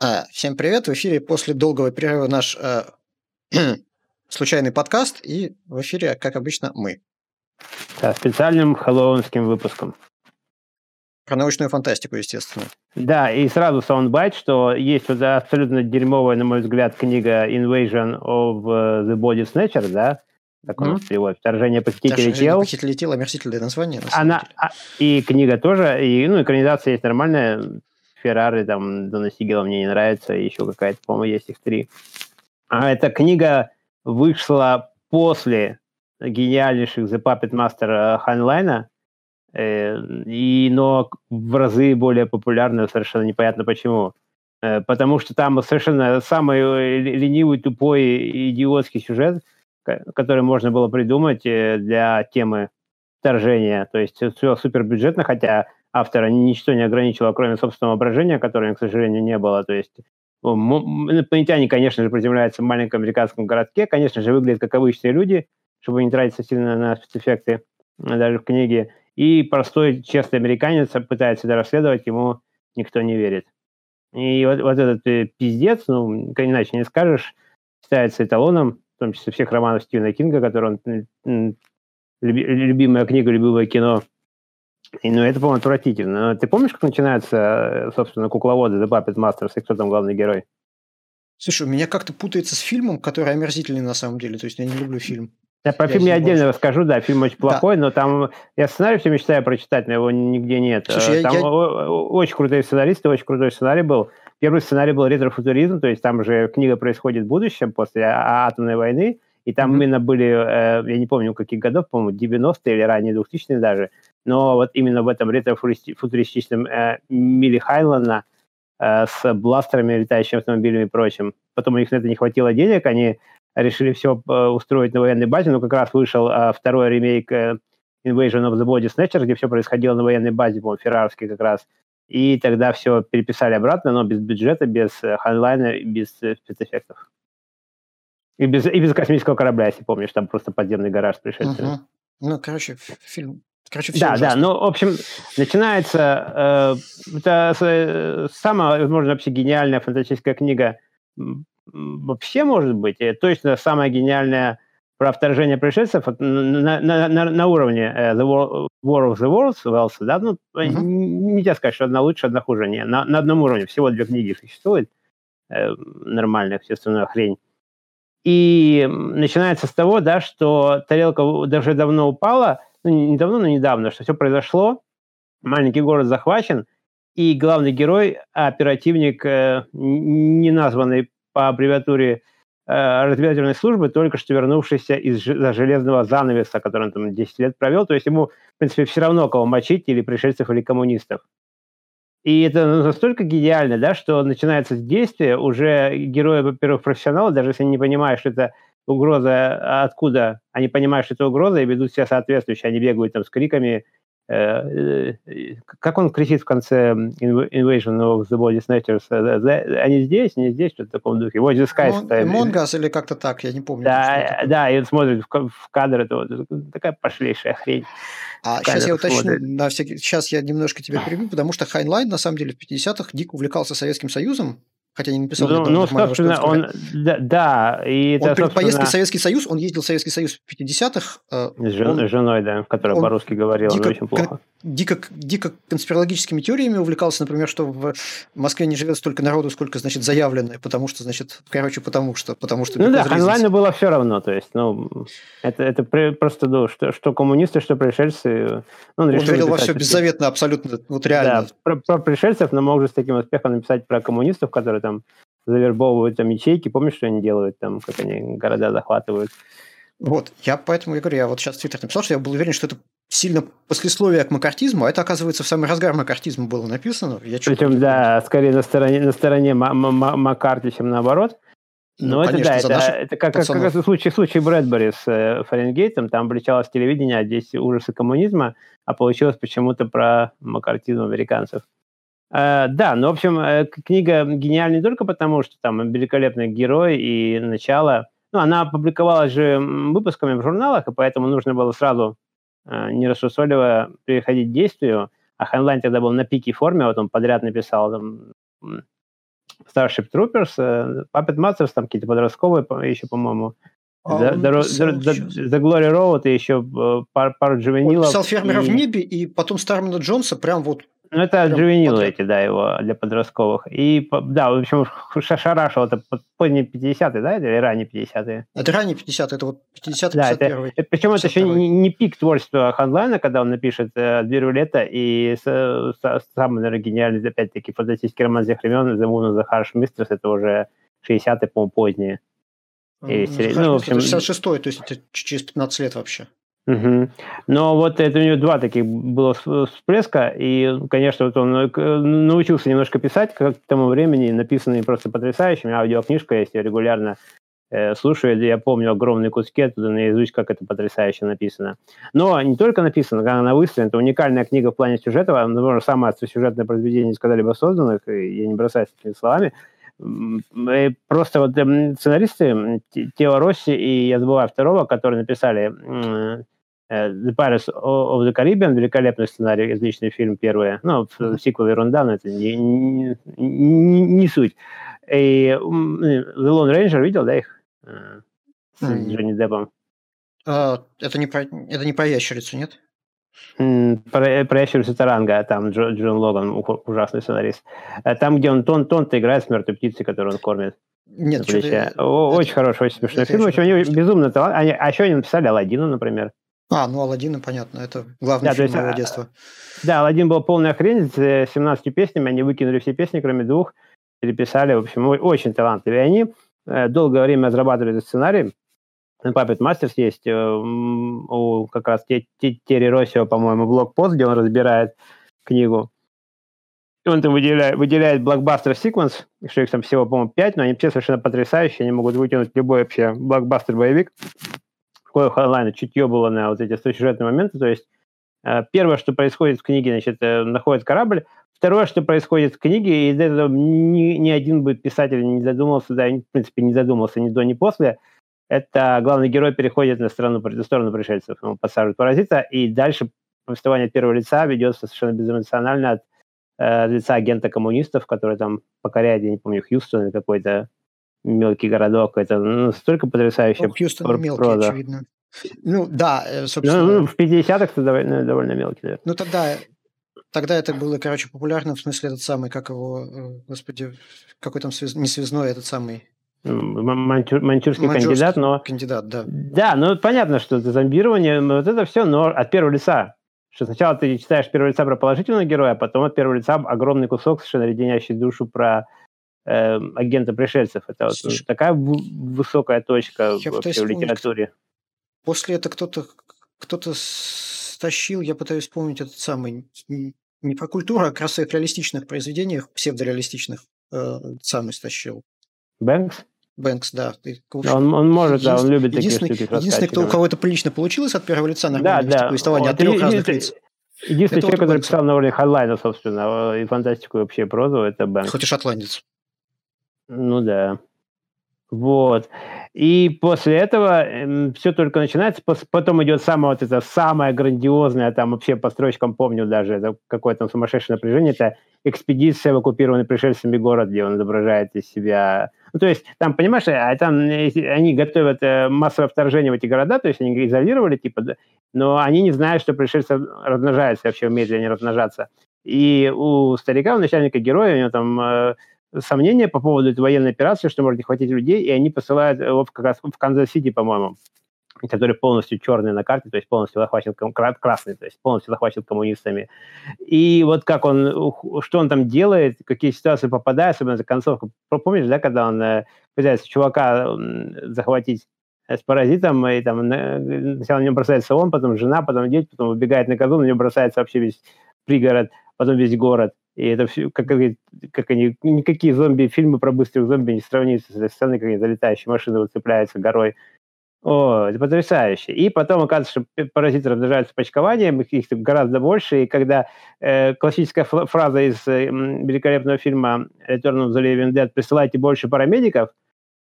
А, всем привет! В эфире после долгого перерыва наш э, случайный подкаст, и в эфире, как обычно, мы. Да, специальным хэллоуинским выпуском. Про научную фантастику, естественно. Да, и сразу саундбайт, что есть вот абсолютно дерьмовая, на мой взгляд, книга Invasion of the Body Snatcher, да, так он mm-hmm. перевод, «Вторжение похитителей тел». «Похитители тел» — омерзительное название, на Она, а, И книга тоже, и, ну, экранизация есть нормальная, Феррары, там, Дона Сигела мне не нравится, и еще какая-то, по-моему, есть их три. А эта книга вышла после гениальнейших The Puppet Master Хайнлайна, э, и, но в разы более популярная, совершенно непонятно почему. Э, потому что там совершенно самый ленивый, тупой, идиотский сюжет, который можно было придумать э, для темы вторжения. То есть все супербюджетно, хотя автора ничто не ограничивало, кроме собственного воображения, которого, к сожалению, не было. То есть инопланетяне, конечно же, приземляются в маленьком американском городке, конечно же, выглядят как обычные люди, чтобы не тратиться сильно на спецэффекты, даже в книге. И простой, честный американец пытается это расследовать, ему никто не верит. И вот, вот этот э, пиздец, ну, иначе не скажешь, считается эталоном, в том числе всех романов Стивена Кинга, который он любимая книга, любимое кино – и, ну, это, по-моему, отвратительно. Ты помнишь, как начинается, собственно, кукловоды The Puppet Masters, и кто там главный герой? Слушай, у меня как-то путается с фильмом, который омерзительный на самом деле. То есть я не люблю фильм. Я про я фильм я отдельно больше. расскажу, да, фильм очень плохой, да. но там я сценарий все мечтаю прочитать, но его нигде нет. Слушай, там я, я... очень крутые сценаристы, очень крутой сценарий был. Первый сценарий был ретрофутуризм, то есть там же книга происходит в будущем после а, атомной войны, и там mm-hmm. именно были, э, я не помню, каких годов, по-моему, 90-е или ранние 2000-е даже, но вот именно в этом ретро-футуристичном э, мире Хайнлайна э, с бластерами, летающими автомобилями и прочим. Потом у них на это не хватило денег, они решили все э, устроить на военной базе, но как раз вышел э, второй ремейк э, Invasion of the Body Snatcher, где все происходило на военной базе, по-моему, феррарский как раз. И тогда все переписали обратно, но без бюджета, без э, Хайнлайна, без э, спецэффектов. И без, и без космического корабля, если помнишь, там просто подземный гараж с пришельцами. Угу. Ну, короче, фильм Короче, все да, ужасно. да, ну, в общем, начинается, э, это э, самая, возможно, вообще гениальная фантастическая книга вообще может быть, и точно самая гениальная про вторжение пришельцев на, на, на, на уровне э, The War, War of the Worlds, Wells, да, ну, uh-huh. нельзя сказать, что одна лучше, одна хуже, не, на, на одном уровне, всего две книги существует, э, нормальная общественная хрень. И начинается с того, да, что тарелка даже давно упала, ну, не давно, но недавно, что все произошло, маленький город захвачен, и главный герой, оперативник, э, не названный по аббревиатуре э, разведывательной службы, только что вернувшийся из-за железного занавеса, который он там 10 лет провел. То есть ему, в принципе, все равно, кого мочить, или пришельцев, или коммунистов. И это настолько гениально, да, что начинается с действия, уже герои, во-первых, профессионалы, даже если они не понимают, что это угроза а откуда, они понимают, что это угроза, и ведут себя соответствующе, они бегают там с криками, э, э, как он кричит в конце Invasion of the Body Snatchers, э, они здесь, не здесь, что-то в таком духе. Watch the Skies. Монгас или как-то так, я не помню. Да, да, и он смотрит в кадр, это вот такая пошлейшая хрень. А сейчас я уточню, на всякий... сейчас я немножко тебя перебью, потому что Хайнлайн, на самом деле, в 50-х дико увлекался Советским Союзом, хотя не написал. Ну, ну собственно, он, да, да, и это, он собственно... поездки в Советский Союз, он ездил в Советский Союз в 50-х. Э, с жен, женой, да, которая по-русски говорила, дико, очень плохо. Дико, дико конспирологическими теориями увлекался, например, что в Москве не живет столько народу, сколько, значит, заявлено, потому что, значит, короче, потому что, потому что... Ну да, Хайнлайну было все равно, то есть, ну, это, это просто, ну, что, что коммунисты, что пришельцы... Ну, он, он верил во все беззаветно, абсолютно, вот реально. Да, про, про пришельцев, но мог же с таким успехом написать про коммунистов, которые там там завербовывают там ячейки, помнишь, что они делают, там, как они города захватывают. Вот, я поэтому я говорю, я вот сейчас в Твиттер написал, что я был уверен, что это сильно послесловие к макартизму, а это, оказывается, в самый разгар макартизма было написано. Я Причем, да, скорее на стороне, на стороне Маккарти, чем наоборот. Но ну, это конечно, да, это, это как, как, как в случае, случае Брэдбери с э, Фаренгейтом, там обличалось телевидение, а здесь ужасы коммунизма, а получилось почему-то про макартизм американцев. Э, да, ну, в общем, э, книга гениальна не только потому, что там великолепный герой и начало. Ну, она публиковалась же выпусками в журналах, и поэтому нужно было сразу э, не рассусоливая переходить к действию, а Хайнлайн тогда был на пике формы, вот он подряд написал там Starship Troopers, Puppet Masters, там какие-то подростковые еще, по-моему, а The Glory Road и еще пару, пару джевенилов. Он писал «Фермера и... в небе» и потом Стармана Джонса прям вот ну, это джувенилы эти, да, его для подростковых. И, да, в общем, Шашарашил, это поздние 50-е, да, или ранние 50-е? Это ранние 50-е, это вот 50-е, да, это, это, Причем это еще не, не пик творчества Ханлайна, когда он напишет э, «Дверь рулета» и с, с, самый, наверное, гениальный, опять-таки, фантастический роман всех времен «The Moon of the Harsh Mistress», это уже 60-е, по-моему, поздние. И, ну, ну, в общем, 66-й, то есть это через 15 лет вообще. Угу. Но вот это у него два таких было всплеска, и, конечно, вот он э, научился немножко писать, как к тому времени написанные просто потрясающими. Аудиокнижка есть, я регулярно э, слушаю, я помню огромные куски оттуда наизусть, как это потрясающе написано. Но не только написано, когда она выставлена, это уникальная книга в плане сюжета, возможно, самое сюжетное произведение из когда-либо созданных, я не бросаюсь этими словами, Просто вот эм, сценаристы Тео Росси и я забываю второго, которые написали Э, The Pirates of the Caribbean, великолепный сценарий, отличный фильм первый. Ну, сиквел ерунда, но это не, не, не, не суть. И The Lone Ranger видел, да, их? Э, с mm. Джонни Деппом. А, это, не про, это не про ящерицу, нет? Про, про ящерицу Таранга, там Джо, Джон Логан, ужасный сценарист. Э, там, где он тон, тон-то играет с мертвой птицей, которую он кормит. Нет, Очень это, хороший, очень смешной фильм. Очень, они безумно талантливый. А еще они написали Алладина, например. А, ну Алладин, понятно, это главный да, фильм есть, моего а, детства. Да, Алладин был полная хрень с 17 э, песнями, они выкинули все песни, кроме двух, переписали, в общем, очень талантливые они. Э, долгое время разрабатывали этот сценарий. Puppet Masters есть э, у как раз Терри Россио, по-моему, блокпост, где он разбирает книгу. И он там выделяет, выделяет blockbuster sequence, что их там всего, по-моему, 5, но они все совершенно потрясающие, они могут вытянуть любой вообще блокбастер-боевик какое Хайнлайна чутье было на вот эти сюжетные моменты. То есть э, первое, что происходит в книге, значит, э, находит корабль. Второе, что происходит в книге, и из этого ни, ни один бы писатель не задумался, да, в принципе, не задумался ни до, ни после, это главный герой переходит на сторону, на сторону пришельцев, ему подсаживают паразита, и дальше повествование первого лица ведется совершенно безэмоционально от э, лица агента коммунистов, который там покоряет, я не помню, Хьюстон или какой-то мелкий городок. Это ну, настолько потрясающе. Ну, Хьюстон мелкий, проза. очевидно. Ну, да, э, собственно. Ну, в 50-х это довольно, довольно мелкий. Да. Ну, тогда, тогда это было, короче, популярно, в смысле, этот самый, как его, э, господи, какой там связ... не связной, этот самый... Манчур, манчурский, кандидат, но... Кандидат, да. Да, ну понятно, что это зомбирование, вот это все, но от первого лица. Что сначала ты читаешь первого лица про положительного героя, а потом от первого лица огромный кусок, совершенно леденящий душу про э, агента пришельцев. Это вот Слушай, такая высокая точка вообще в литературе. После этого кто-то кто-то стащил, я пытаюсь вспомнить этот самый, не про культуру, а как раз в реалистичных произведениях, псевдореалистичных, э, самый стащил. Бэнкс? Бэнкс, да. Ты, общем, он, он может, да, он любит такие штуки. Единственный, кто, у кого это прилично получилось от первого лица, нормально да, да. повествование от трех разных лиц. Единственный человек, который писал на уровне Хайнлайна, собственно, и фантастику, и вообще прозу, это Бэнкс. Хоть и шотландец. Ну да. Вот. И после этого э, эм, все только начинается. Потом идет самое вот это самое грандиозное, там вообще по строчкам помню даже, это какое-то сумасшедшее напряжение, это экспедиция в оккупированный пришельцами город, где он изображает из себя... Ну, то есть, там, понимаешь, а там они готовят э, массовое вторжение в эти города, то есть они изолировали, типа, но они не знают, что пришельцы размножаются, вообще умеют ли они размножаться. И у старика, у начальника героя, у него там э, сомнения по поводу этой военной операции, что может не хватить людей, и они посылают его как раз в Канзас-Сити, по-моему, который полностью черный на карте, то есть полностью захвачен красный, то есть полностью захвачен коммунистами. И вот как он, что он там делает, какие ситуации попадает, особенно за концовку. Помнишь, да, когда он э, пытается чувака захватить с паразитом, и там сначала на него бросается он, потом жена, потом дети, потом убегает на козу, на него бросается вообще весь пригород, потом весь город. И это все, как, как они, никакие зомби-фильмы про быстрых зомби не сравнится с этой сценой, как они залетающие машины выцепляются горой. О, это потрясающе. И потом оказывается, что паразиты размножаются почкованием, их, гораздо больше, и когда э, классическая фраза из э, великолепного фильма «Return of the Living Dead» «присылайте больше парамедиков»,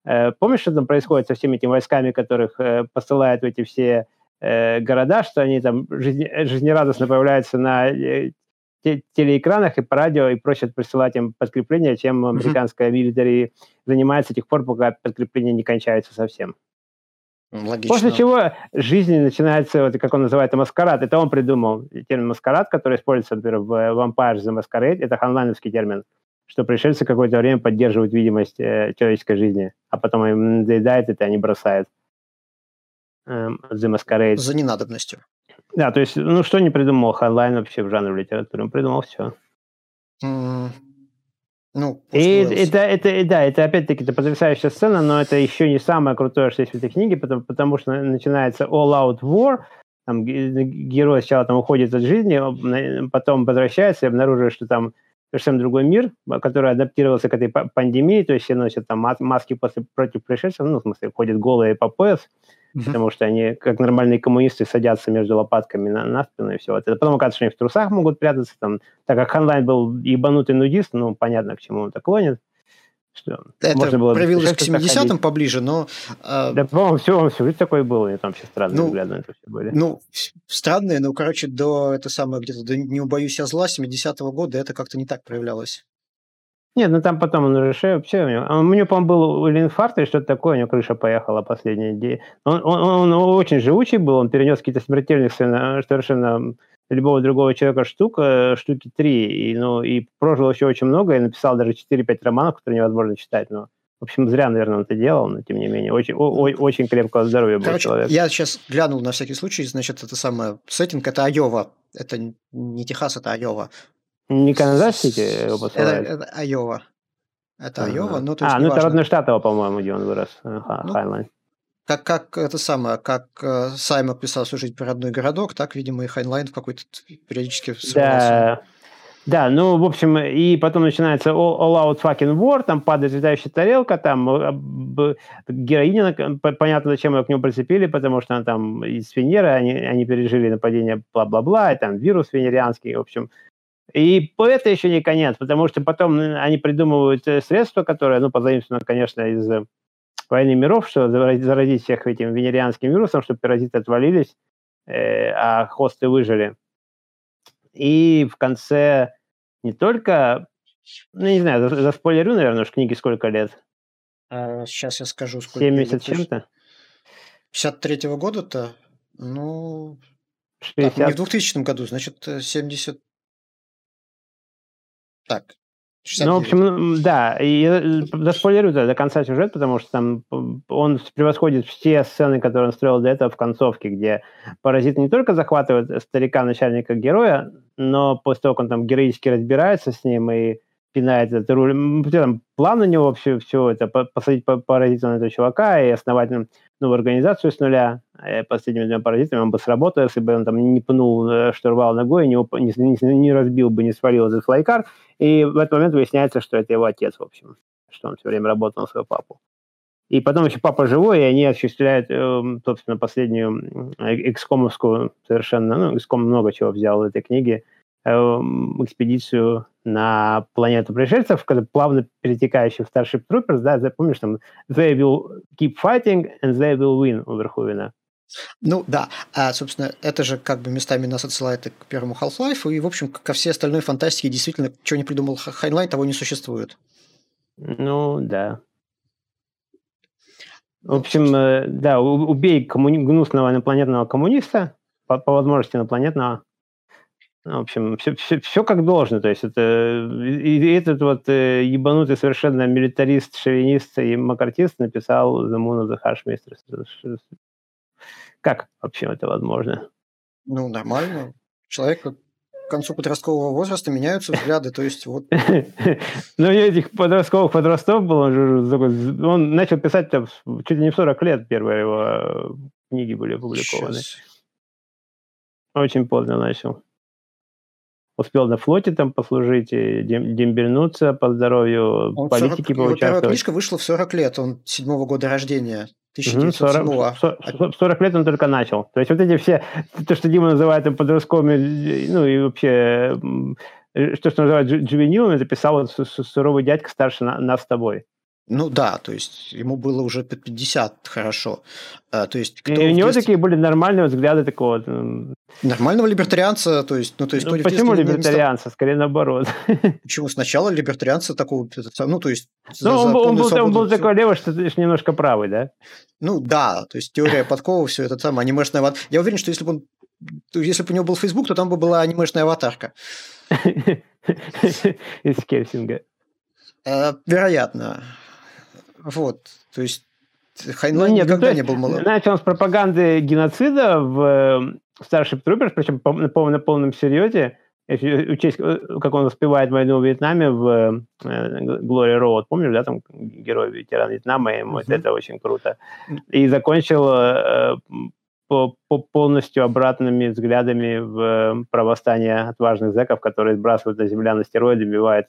э, помнишь, что там происходит со всеми этими войсками, которых э, посылают в эти все э, города, что они там жизне, жизнерадостно появляются на э, телеэкранах и по радио и просят присылать им подкрепление, чем американская милитари занимается до тех пор, пока подкрепление не кончается совсем. Логично. После чего жизнь начинается, вот, как он называет, маскарад. Это он придумал термин маскарад, который используется, например, в Vampire the Masquerade. Это ханлайновский термин, что пришельцы какое-то время поддерживают видимость э, человеческой жизни, а потом им надоедает это, они бросают. Эм, the Masquerade. За ненадобностью. Да, то есть, ну, что не придумал Хайнлайн вообще в жанре литературы? Он придумал все. Mm, ну, и это, это, да, это опять-таки это потрясающая сцена, но это еще не самое крутое, что есть в этой книге, потому, потому что начинается all-out war, там герой сначала там уходит от жизни, потом возвращается и обнаруживает, что там совершенно другой мир, который адаптировался к этой пандемии, то есть все носят там маски после, против пришельцев, ну, в смысле, ходят голые по пояс, mm-hmm. потому что они, как нормальные коммунисты, садятся между лопатками на, на спину и все. Это потом оказывается, что они в трусах могут прятаться, там, так как Ханлайн был ебанутый нудист, ну, понятно, к чему он так клонит. Что это можно было проявилось к 70-м поближе, но... Э... Да, по-моему, все, он всю жизнь такой был, и там все странные ну, взгляды на это все были. Ну, странные, но, короче, до, это самое, где-то, до «Не убоюсь я зла» 70-го года это как-то не так проявлялось. Нет, ну там потом он решил, вообще у него, у него, по-моему, был или инфаркт, или что-то такое, у него крыша поехала последние дни. Он, он, он очень живучий был, он перенес какие-то смертельные совершенно, любого другого человека штук, штуки три, и, ну, и прожил еще очень много, и написал даже 4-5 романов, которые невозможно читать, но в общем, зря, наверное, он это делал, но тем не менее, очень, о, очень крепкого здоровья был Короче, человек. Я сейчас глянул на всякий случай, значит, это самое сеттинг, это Айова, это не Техас, это Айова. Не Канзас-Сити его посылают? Это, это Айова. Это ага. Айова, ну, то есть А, ну это родной штат его, по-моему, где он вырос, ну, Хайнлайн. Как, как это самое, как э, Саймон писал служить про родной городок, так, видимо, и Хайнлайн в какой-то периодически. Да, да, ну, в общем, и потом начинается all, all-out fucking war, там падает летающая тарелка, там э, героиня, понятно, зачем ее к нему прицепили, потому что она там из Венеры, они, они пережили нападение бла-бла-бла, и там вирус венерианский, в общем, и это еще не конец, потому что потом они придумывают э, средства, которые, ну, позаимствованы, конечно, из э, войны миров, что заразить всех этим венерианским вирусом, чтобы паразиты отвалились, э, а хосты выжили. И в конце не только, ну, не знаю, заспойлерю, наверное, уж книги сколько лет? А, сейчас я скажу, сколько 70 чем-то? 53-го года-то, ну, 60. Так, не в 2000 году, значит, 70 так. 69. Ну, в общем, да, и я заспойлерю до конца сюжет, потому что там он превосходит все сцены, которые он строил до этого в концовке, где паразит не только захватывает старика начальника героя, но после того, как он там героически разбирается с ним и пинает этот руль, там план у него вообще все это, посадить паразита на этого чувака и основать новую организацию с нуля, э, последними двумя паразитами, он бы сработал, если бы он там не пнул э, штурвал ногой, не, не, не разбил бы, не свалил этот флайкар, и в этот момент выясняется, что это его отец, в общем, что он все время работал на своего папу. И потом еще папа живой, и они осуществляют, э, собственно, последнюю экскомовскую совершенно, ну, экском много чего взял в этой книге, Эм, экспедицию на планету пришельцев, когда плавно перетекающий в Starship Troopers, да, запомнишь, там they will keep fighting and they will win у Верхувена. Ну да, а, собственно, это же как бы местами нас отсылает к первому Half-Life, и, в общем, ко всей остальной фантастике действительно, что не придумал Хайнлайн, того не существует. Ну, да. В общем, э, да, убей коммуни... гнусного инопланетного коммуниста, по, по возможности инопланетного, в общем, все, все, все как должно. То есть это и, этот вот э, ебанутый совершенно милитарист, шовинист и макартист написал The Moon Is a Harsh Mistress. Как вообще это возможно? Ну, нормально. Человек к концу подросткового возраста меняются взгляды, то есть вот... Ну, этих подростковых подростков был, он, он начал писать там, чуть ли не в 40 лет первые его э, книги были опубликованы. Очень поздно начал успел на флоте там послужить, и дембельнуться по здоровью, он политики 40, поучаствовать. Его первая книжка вышла в 40 лет, он седьмого года рождения. 1907 40, 40 лет он только начал. То есть вот эти все, то, что Дима называет там подростковыми, ну и вообще, то, что называют джувенилами, записал вот суровый дядька старше нас с тобой. Ну да, то есть ему было уже под 50 хорошо. А, то есть, кто и у него детстве... такие были нормальные взгляды такого... Нормального либертарианца, то есть... Ну, то есть ну, почему либертарианца? Стал... Скорее наоборот. Почему? Сначала либертарианца такого... Ну, то есть... Ну, он, он, был, он был такой левый, что ты немножко правый, да? Ну да, то есть теория подкова, все это там, анимешная... Я уверен, что если бы он... Если бы у него был Facebook, то там бы была анимешная аватарка. Из Хеллсинга. Э, вероятно. Вот, то есть Хайнлайн ну, нет, никогда ну, есть, не был молод. Начал он с пропаганды геноцида в э, Starship Troopers, причем на, на полном серьезе, если учесть, э, как он успевает войну в Вьетнаме в Glory Road, помнишь, да, там герой ветеран Вьетнама, и uh-huh. это очень круто. И закончил э, по, по полностью обратными взглядами в правостание отважных зэков, которые сбрасывают на земля на стероиды, убивают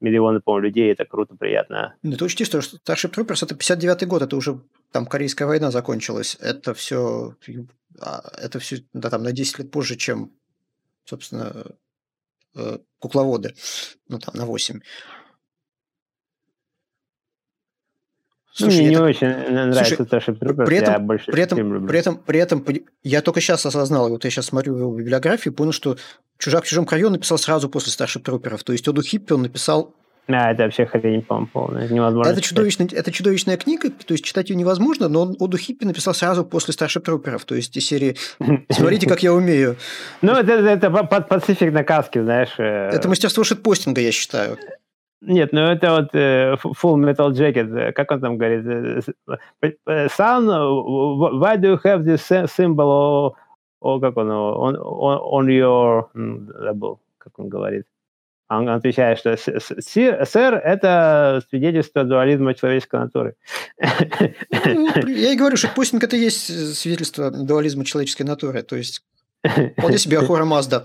миллионы, по-моему, людей, это круто, приятно. Ну, ты учти, что Starship Troopers – это 59-й год, это уже там Корейская война закончилась. Это все, а, это все да, там, на 10 лет позже, чем, собственно, э, кукловоды, ну, там, на 8. Слушай, Мне не так... очень нравится Слушай, Starship Troopers, при этом, я больше при этом, при этом, при этом, я только сейчас осознал, вот я сейчас смотрю его библиографию, понял, что «Чужак в чужом краю» он написал сразу после Starship Trooperов, то есть Оду Хиппи он написал а, это вообще хрень, по-моему, полная. Невозможно это, чудовищная, это чудовищная книга, то есть читать ее невозможно, но он Оду Хиппи написал сразу после Starship Trooperов, то есть из серии «Смотрите, как я умею». Ну, это, это Pacific на каске, знаешь. Э. Это мастерство шитпостинга, я считаю. Нет, ну это вот э, Full Metal Jacket, э, как он там говорит, э, Son, why do you have this symbol, о, как он, on, on your, забыл, как он говорит. Он отвечает, что сэр – это свидетельство дуализма человеческой натуры. Ну, я и говорю, что постинг – это есть свидетельство дуализма человеческой натуры. То есть, вполне себе Ахура Мазда.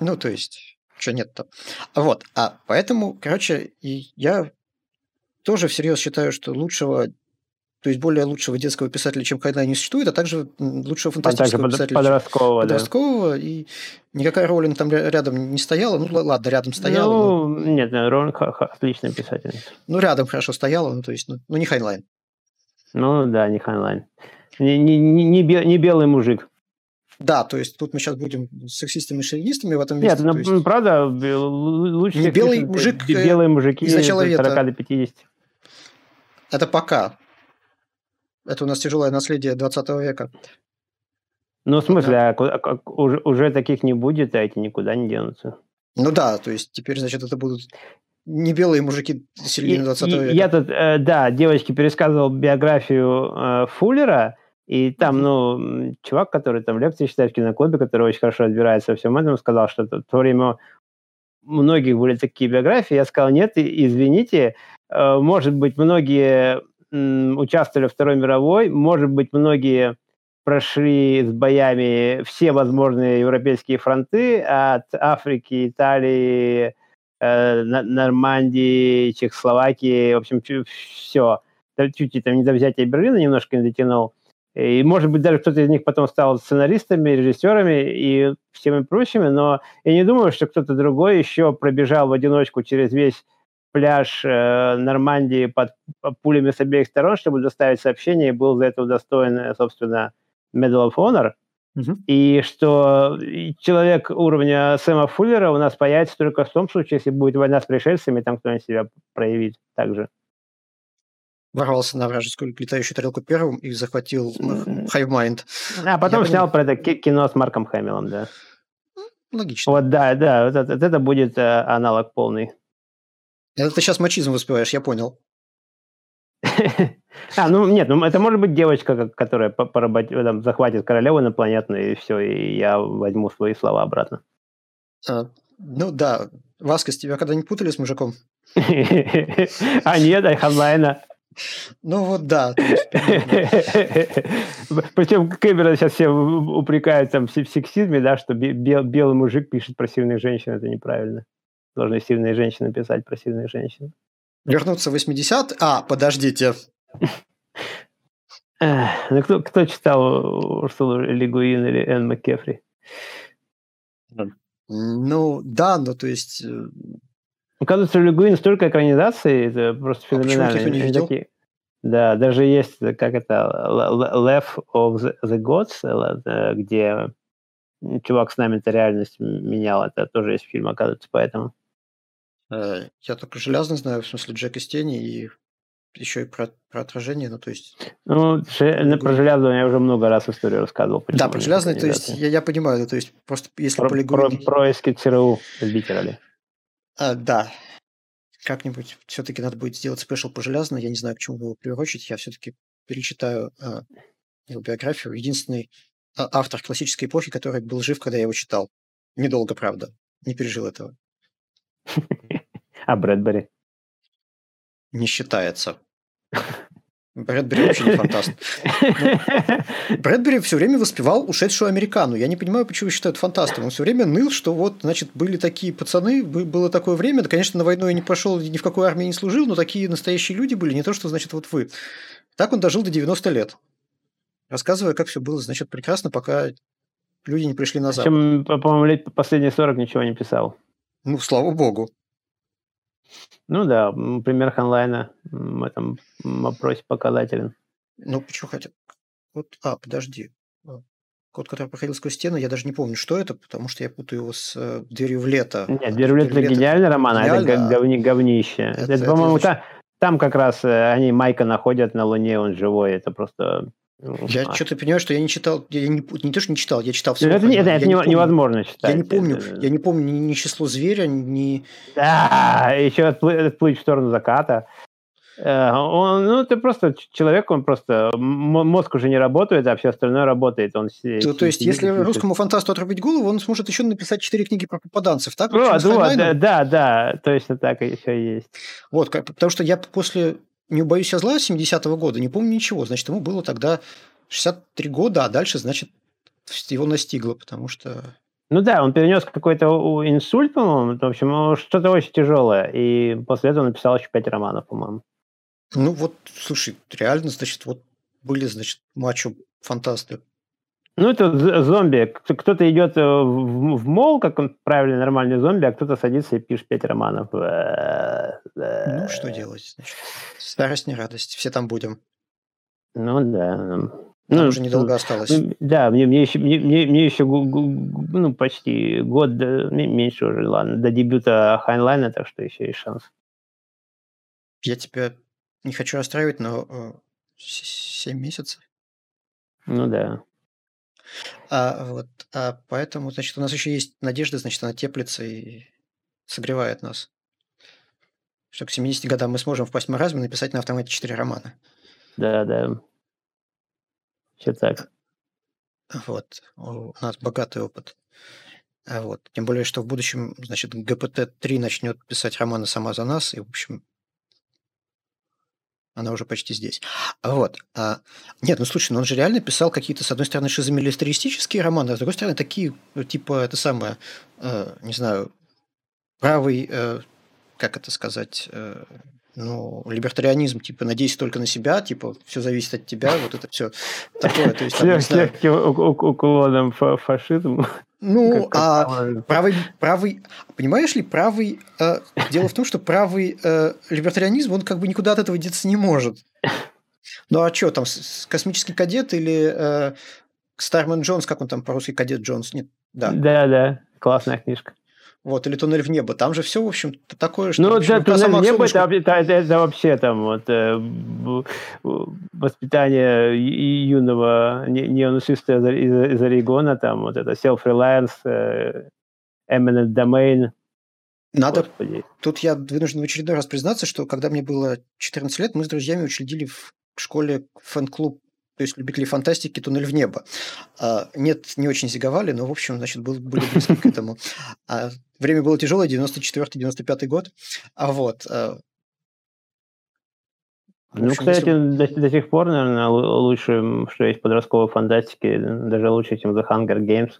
Ну, то есть, что нет-то. Вот, а поэтому, короче, я тоже всерьез считаю, что лучшего то есть более лучшего детского писателя, чем Хайнлайн, не существует, а также лучшего фантастического а писателя, подросткового, подросткового, да. и никакая Роллинг там рядом не стояла. Ну, ладно, рядом стояла. Ну, но... нет, Роллинг отличный писатель. Ну, рядом хорошо стояла, ну, то есть, ну, ну не Хайнлайн. Ну, да, не Хайнлайн. Не, не, не, не белый мужик. Да, то есть тут мы сейчас будем сексистами и шовинистами в этом месте. Нет, ну, есть... правда, лучше не белый мужик, э, белые мужики из начала 40 до 50. Это пока. Это у нас тяжелое наследие 20 века. Ну, в смысле, да. а, а, уже, уже таких не будет, а эти никуда не денутся. Ну да, то есть теперь, значит, это будут не белые мужики середины 20 века. Я тут, э, да, девочке пересказывал биографию э, Фуллера, и там, ну, чувак, который там лекции читает в киноклубе, который очень хорошо разбирается во всем этом, сказал, что в то время многих были такие биографии. Я сказал, нет, извините, э, может быть, многие участвовали во Второй мировой, может быть, многие прошли с боями все возможные европейские фронты от Африки, Италии, э, Нормандии, Чехословакии, в общем, все. Чуть-чуть там не до взятия Берлина немножко не дотянул. И, может быть, даже кто-то из них потом стал сценаристами, режиссерами и всеми прочими, но я не думаю, что кто-то другой еще пробежал в одиночку через весь пляж э, Нормандии под пулями с обеих сторон, чтобы доставить сообщение, и был за это удостоен, э, собственно, Medal of Honor. И что человек уровня Сэма Фуллера у нас появится только в том случае, если будет война с пришельцами, там кто-нибудь себя проявит также ворвался на вражескую летающую тарелку первым и захватил Hive А потом Я снял про это кино с Марком Хэмиллом, да. Логично. Вот, да, да, вот это, это будет э, аналог полный. Это ты сейчас мачизм воспеваешь, я понял. А, ну нет, ну это может быть девочка, которая поработит, там, захватит королеву инопланетную, и все, и я возьму свои слова обратно. А, ну да. Васкас, тебя когда-нибудь путали с мужиком? А нет, Айхамайна. Ну вот да. Причем Кэмерон сейчас все упрекают там, в сексизме, да, что бел, белый мужик пишет про сильных женщин, это неправильно. Должны сильные женщины писать про сильных женщин. Вернуться в 80 А, подождите. Ну, кто, кто читал Урсулу Лигуин или Энн МакКефри? Ну, да, ну, то есть... Э, Оказывается, у Легуин столько экранизаций, это просто А почему феноменально. ты их не видел? такие- Да, даже есть, э, как это, Left of the, Gods, э, э, где чувак с нами-то реальность менял. Это тоже есть фильм, оказывается, поэтому. Э, Я только железно знаю, в смысле Джек из тени и еще и про, про отражение, ну то есть... Ну, ше- на- про железо я уже много раз историю рассказывал. Да, про они железный, то есть я, я понимаю, то есть просто если Про, по про, происки ЦРУ сбитера А, да. Как-нибудь все-таки надо будет сделать спешл по железно. Я не знаю, к чему его приурочить. Я все-таки перечитаю а, его биографию. Единственный а, автор классической эпохи, который был жив, когда я его читал. Недолго, правда. Не пережил этого. А Брэдбери? Не считается. Брэдбери вообще не фантаст. Брэдбери все время воспевал ушедшую американу. Я не понимаю, почему считают фантастом. Он все время ныл, что вот, значит, были такие пацаны, бы- было такое время. Да, конечно, на войну я не пошел, ни в какой армии не служил, но такие настоящие люди были, не то, что, значит, вот вы. Так он дожил до 90 лет. Рассказывая, как все было, значит, прекрасно, пока люди не пришли на Запад. Причем, по- по-моему, лет последние 40 ничего не писал. Ну, слава богу. Ну да, пример Ханлайна в этом вопросе показателен. Ну, почему хотя... Вот, а, подожди. А, Код, который проходил сквозь стену, я даже не помню, что это, потому что я путаю его с э, «Дверью в лето». Нет, «Дверь это гениальный роман, а это г- говни- говнище. это- Это, это по-моему, очень- та- там как раз э, они Майка находят на Луне, он живой. Это просто... Я а. что-то понимаю, что я не читал, я не, не то, что не читал, я читал все. это, не- это- это нево- невозможно читать. Я не помню, Это- я не помню ни, ни число зверя, ни... Да, еще отплыть, отплыть в сторону заката. Э, Он, ну, это просто человек, он просто... Мозг уже не работает, а все остальное работает. Он си- То, то есть, если и пишет. русскому фантасту отрубить голову, он сможет еще написать четыре книги про попаданцев, так? Вот, Хайнлайном. да, да, да, точно так еще есть. Вот, как- потому что я после «Не убоюсь я зла» 70-го года не помню ничего. Значит, ему было тогда 63 года, а дальше, значит, его настигло, потому что... Ну да, он перенес какой-то инсульт, по-моему, в общем, ну, что-то очень тяжелое. И после этого написал еще пять романов, по-моему. Ну вот, слушай, реально, значит, вот были, значит, мачо-фантасты. Ну, это зомби. Кто- Кто-то идет э, в, мол, как он правильный нормальный зомби, а кто-то садится и пишет пять романов. Э, э, Ну, что делать? Значит, старость не радость, все там будем. Ну, да. Нам Ну, уже недолго осталось. ну, Да, мне, мне еще, мне, мне- еще ну, почти год, меньше уже, ладно, до дебюта Хайнлайна, так что еще есть шанс. Я тебя не хочу расстраивать, но э, 7 месяцев. Ну да. А, вот, а поэтому, значит, у нас еще есть надежда, значит, она теплится и согревает нас. Что к 70 годам мы сможем впасть в маразм и написать на автомате 4 романа. Да, да. Все так. Вот. У нас богатый опыт. А вот. Тем более, что в будущем, значит, ГПТ-3 начнет писать романы сама за нас, и, в общем, она уже почти здесь. Вот. А, нет, ну слушай, ну он же реально писал какие-то, с одной стороны, шизомилитаристические романы, а с другой стороны, такие, ну, типа, это самое, э, не знаю, правый, э, как это сказать, э, ну, либертарианизм, типа, надейся только на себя, типа, все зависит от тебя, вот это все такое. То есть, там, не знаю, легким уклоном фа- фашизм. ну, Как- а правый, правый, понимаешь ли, правый, э, дело в том, что правый э, либертарианизм, он как бы никуда от этого деться не может. Ну, а что там, космический кадет или э, Стармен Джонс, как он там по-русски, кадет Джонс, нет, да, Да, да. Классная книжка. Вот, или туннель в небо, там же все, в общем, такое, что... Ну, общем, да, туннель в небо, солнышку. это, это, это- вообще там вот э, воспитание юного не- неонациста из, из- из Орегона, там вот это self-reliance, э, eminent domain. Надо Господи. Тут я вынужден в очередной раз признаться, что когда мне было 14 лет, мы с друзьями учредили в школе фэн-клуб, то есть любители фантастики «Туннель в небо». А, нет, не очень зиговали, но, в общем, значит, был, были близки к этому. А, время было тяжелое, 94-95 год. А вот... а, Ну, кстати, если- до, до сих пор, наверное, лу- лучше, что есть подростковой фантастики, даже лучше, чем The Hunger Games,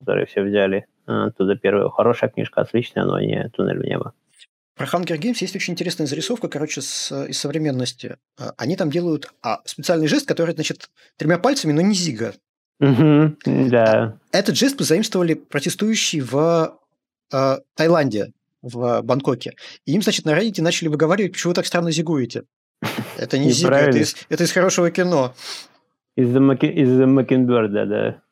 которые все взяли оттуда первую. Хорошая книжка, отличная, но не «Туннель в небо». Про Hunger Games есть очень интересная зарисовка, короче, с, из современности. А, Они там делают а, специальный жест, который, значит, тремя пальцами, но не зига. Да. Этот жест позаимствовали протестующие в э, Таиланде. в Бангкоке. И им, значит, на Reddit начали выговаривать, почему вы так странно зигуете. Это не зига, это из, это из хорошего кино. Из-за Макенберда, да.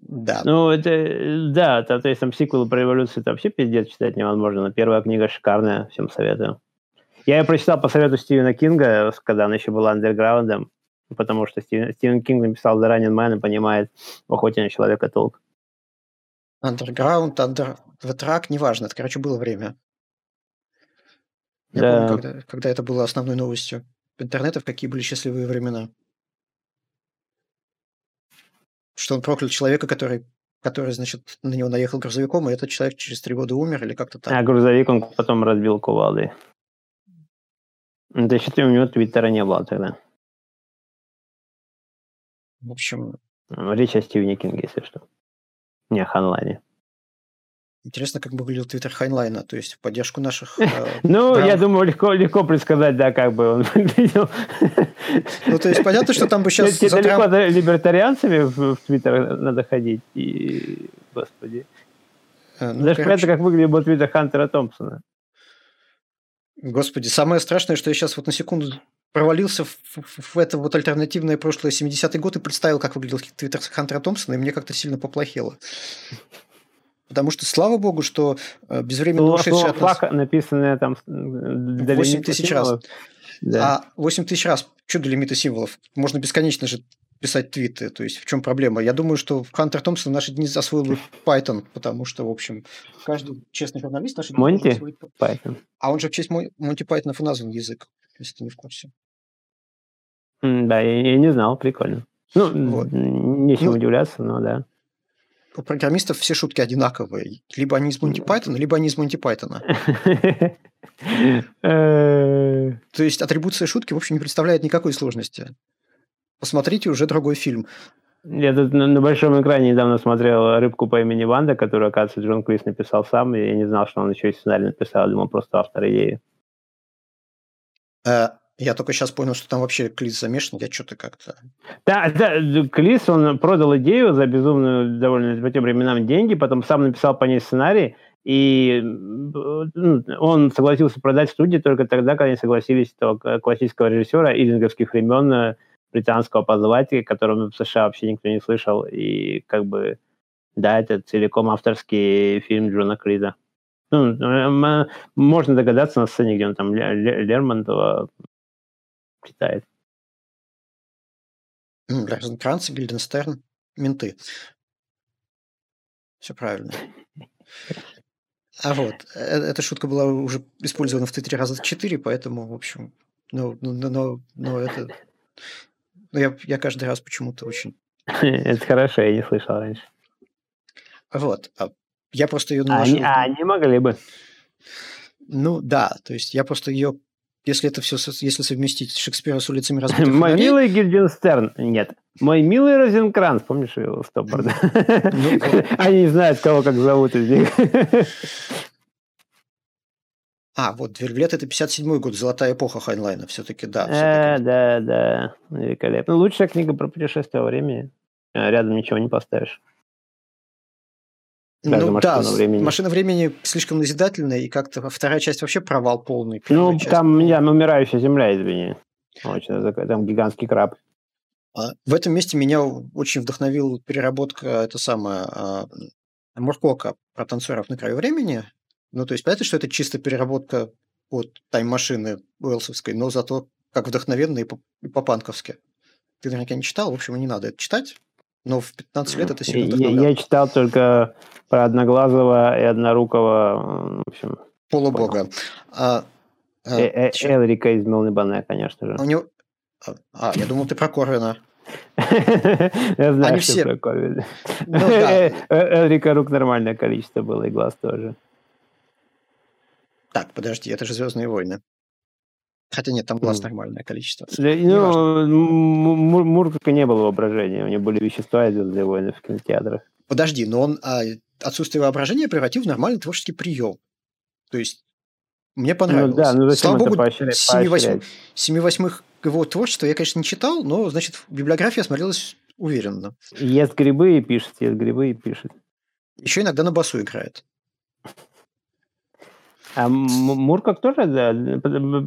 Да. Ну, это, да, то, есть там сиквелы про эволюцию, это вообще пиздец читать невозможно. Но первая книга шикарная, всем советую. Я ее прочитал по совету Стивена Кинга, когда он еще был андерграундом, потому что Стивен, Стивен Кинг написал The Running Man и понимает в охоте на человека толк. Андерграунд, андер... The Track, неважно, это, короче, было время. Я да. помню, когда, когда это было основной новостью интернета, в какие были счастливые времена. Что он проклял человека, который, который, значит, на него наехал грузовиком, и этот человек через три года умер или как-то так. А грузовик он потом разбил кувалдой. Да еще у него твиттера не было тогда. В общем... Речь о Стивене Кинге, если что. Не о Ханлайне. Интересно, как бы выглядел твиттер Хайнлайна, то есть в поддержку наших... Э, ну, я думаю, легко, легко предсказать, да, как бы он выглядел. Ну, то есть понятно, что там бы сейчас... Тебе далеко либертарианцами в твиттер надо ходить, и... Господи. Э, ну, Даже понятно, как выглядел бы твиттер Хантера Томпсона. Господи, самое страшное, что я сейчас вот на секунду провалился в, в, в это вот альтернативное прошлое 70-й год и представил, как выглядел твиттер Хантера Томпсона, и мне как-то сильно поплохело. Потому что, слава богу, что э, безвременно Слово, ушедший от нас... написанное там... 8 тысяч раз. Да. А 8 тысяч раз, что для лимита символов? Можно бесконечно же писать твиты. То есть в чем проблема? Я думаю, что Хантер Томпсон в наши дни освоил бы Python, потому что, в общем, каждый честный журналист наши дни Монти Python. А он же в честь Монти Пайтонов и назван язык, если ты не в курсе. Да, я, я не знал, прикольно. Ну, вот. нечего ну, удивляться, но да у программистов все шутки одинаковые. Либо они из Монти Пайтона, либо они из Пайтона. Э. То есть атрибуция шутки, в общем, не представляет никакой сложности. Посмотрите уже другой фильм. Я тут на, на большом экране недавно смотрел «Рыбку по имени Ванда», которую, оказывается, Джон Клис написал сам, и я не знал, что он еще и сценарий написал, думал, просто автор идеи. Э, я только сейчас понял, что там вообще Клис замешан, я что-то как-то... Да, да, Клис, он продал идею за безумную довольно по тем временам деньги, потом сам написал по ней сценарий, и ну, он согласился продать студии только тогда, когда они согласились этого классического режиссера илинговских времен, э, британского позвать, которого в США вообще никто не слышал, и как бы, да, это целиком авторский фильм Джона Клиза. Ну, э, можно догадаться на сцене, где он там Лермонтова читает. Розенкранц, Гильденстерн, менты. Все правильно. А вот, э, эта шутка была уже использована в Твиттере раза четыре, поэтому, в общем, ну, ну, ну, но, но это... Ну, я, я каждый раз почему-то очень... Это хорошо, я не слышал раньше. Вот. А я просто ее. А они, а они могли бы. Ну, да, то есть я просто ее если это все, если совместить Шекспира с улицами разбитых Мой милый Гильденстерн. Нет. Мой милый Розенкранц. Помнишь его Стоппорда? Ну, Они не знают, кого как зовут из них. А, вот Дверглет это 57-й год, золотая эпоха Хайнлайна, все-таки, да. Э, да, да, великолепно. Лучшая книга про путешествие во времени. Э, рядом ничего не поставишь. Ну машина да, времени. машина времени слишком назидательная, и как-то вторая часть вообще провал полный. Ну, часть. там я, умирающая земля, извини. Очень, там гигантский краб. А, в этом месте меня очень вдохновила переработка, это самое, а, Муркока про танцоров на краю времени. Ну, то есть, понятно, что это чисто переработка от тайм-машины Уэлсовской, но зато как вдохновенно и по-панковски. Ты наверняка не читал, в общем, и не надо это читать. Но в 15 лет это сильно. Я, я читал только про Одноглазого и Однорукого, в общем. Полубога. А, а, э, э, Элрика из Мелнебане, конечно же. У него... А, а, я думал, ты про Корвина. Я знаю, Они что все... про Корвина. Ну, да. Элрика рук нормальное количество было, и глаз тоже. Так, подожди, это же «Звездные войны». Хотя нет, там глаз нормальное количество. Ну, Мурка не было воображения, у него были вещества и «Звездные войны» в кинотеатрах. Подожди, но он а, отсутствие воображения превратил в нормальный творческий прием. То есть мне ну понравилось. Ну, да, ну Слава богу, семи восьмых его творчества я, конечно, не читал, но, значит, библиография смотрелась уверенно. Ест грибы и пишет, ест грибы и пишет. Еще иногда на басу играет. А Муркок тоже, да,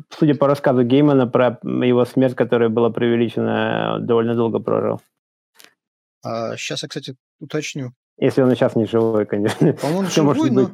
судя по рассказу Геймана про его смерть, которая была преувеличена, довольно долго прожил. А, сейчас я, кстати, уточню. Если он сейчас не живой, конечно. По-моему, он живой, но... Быть.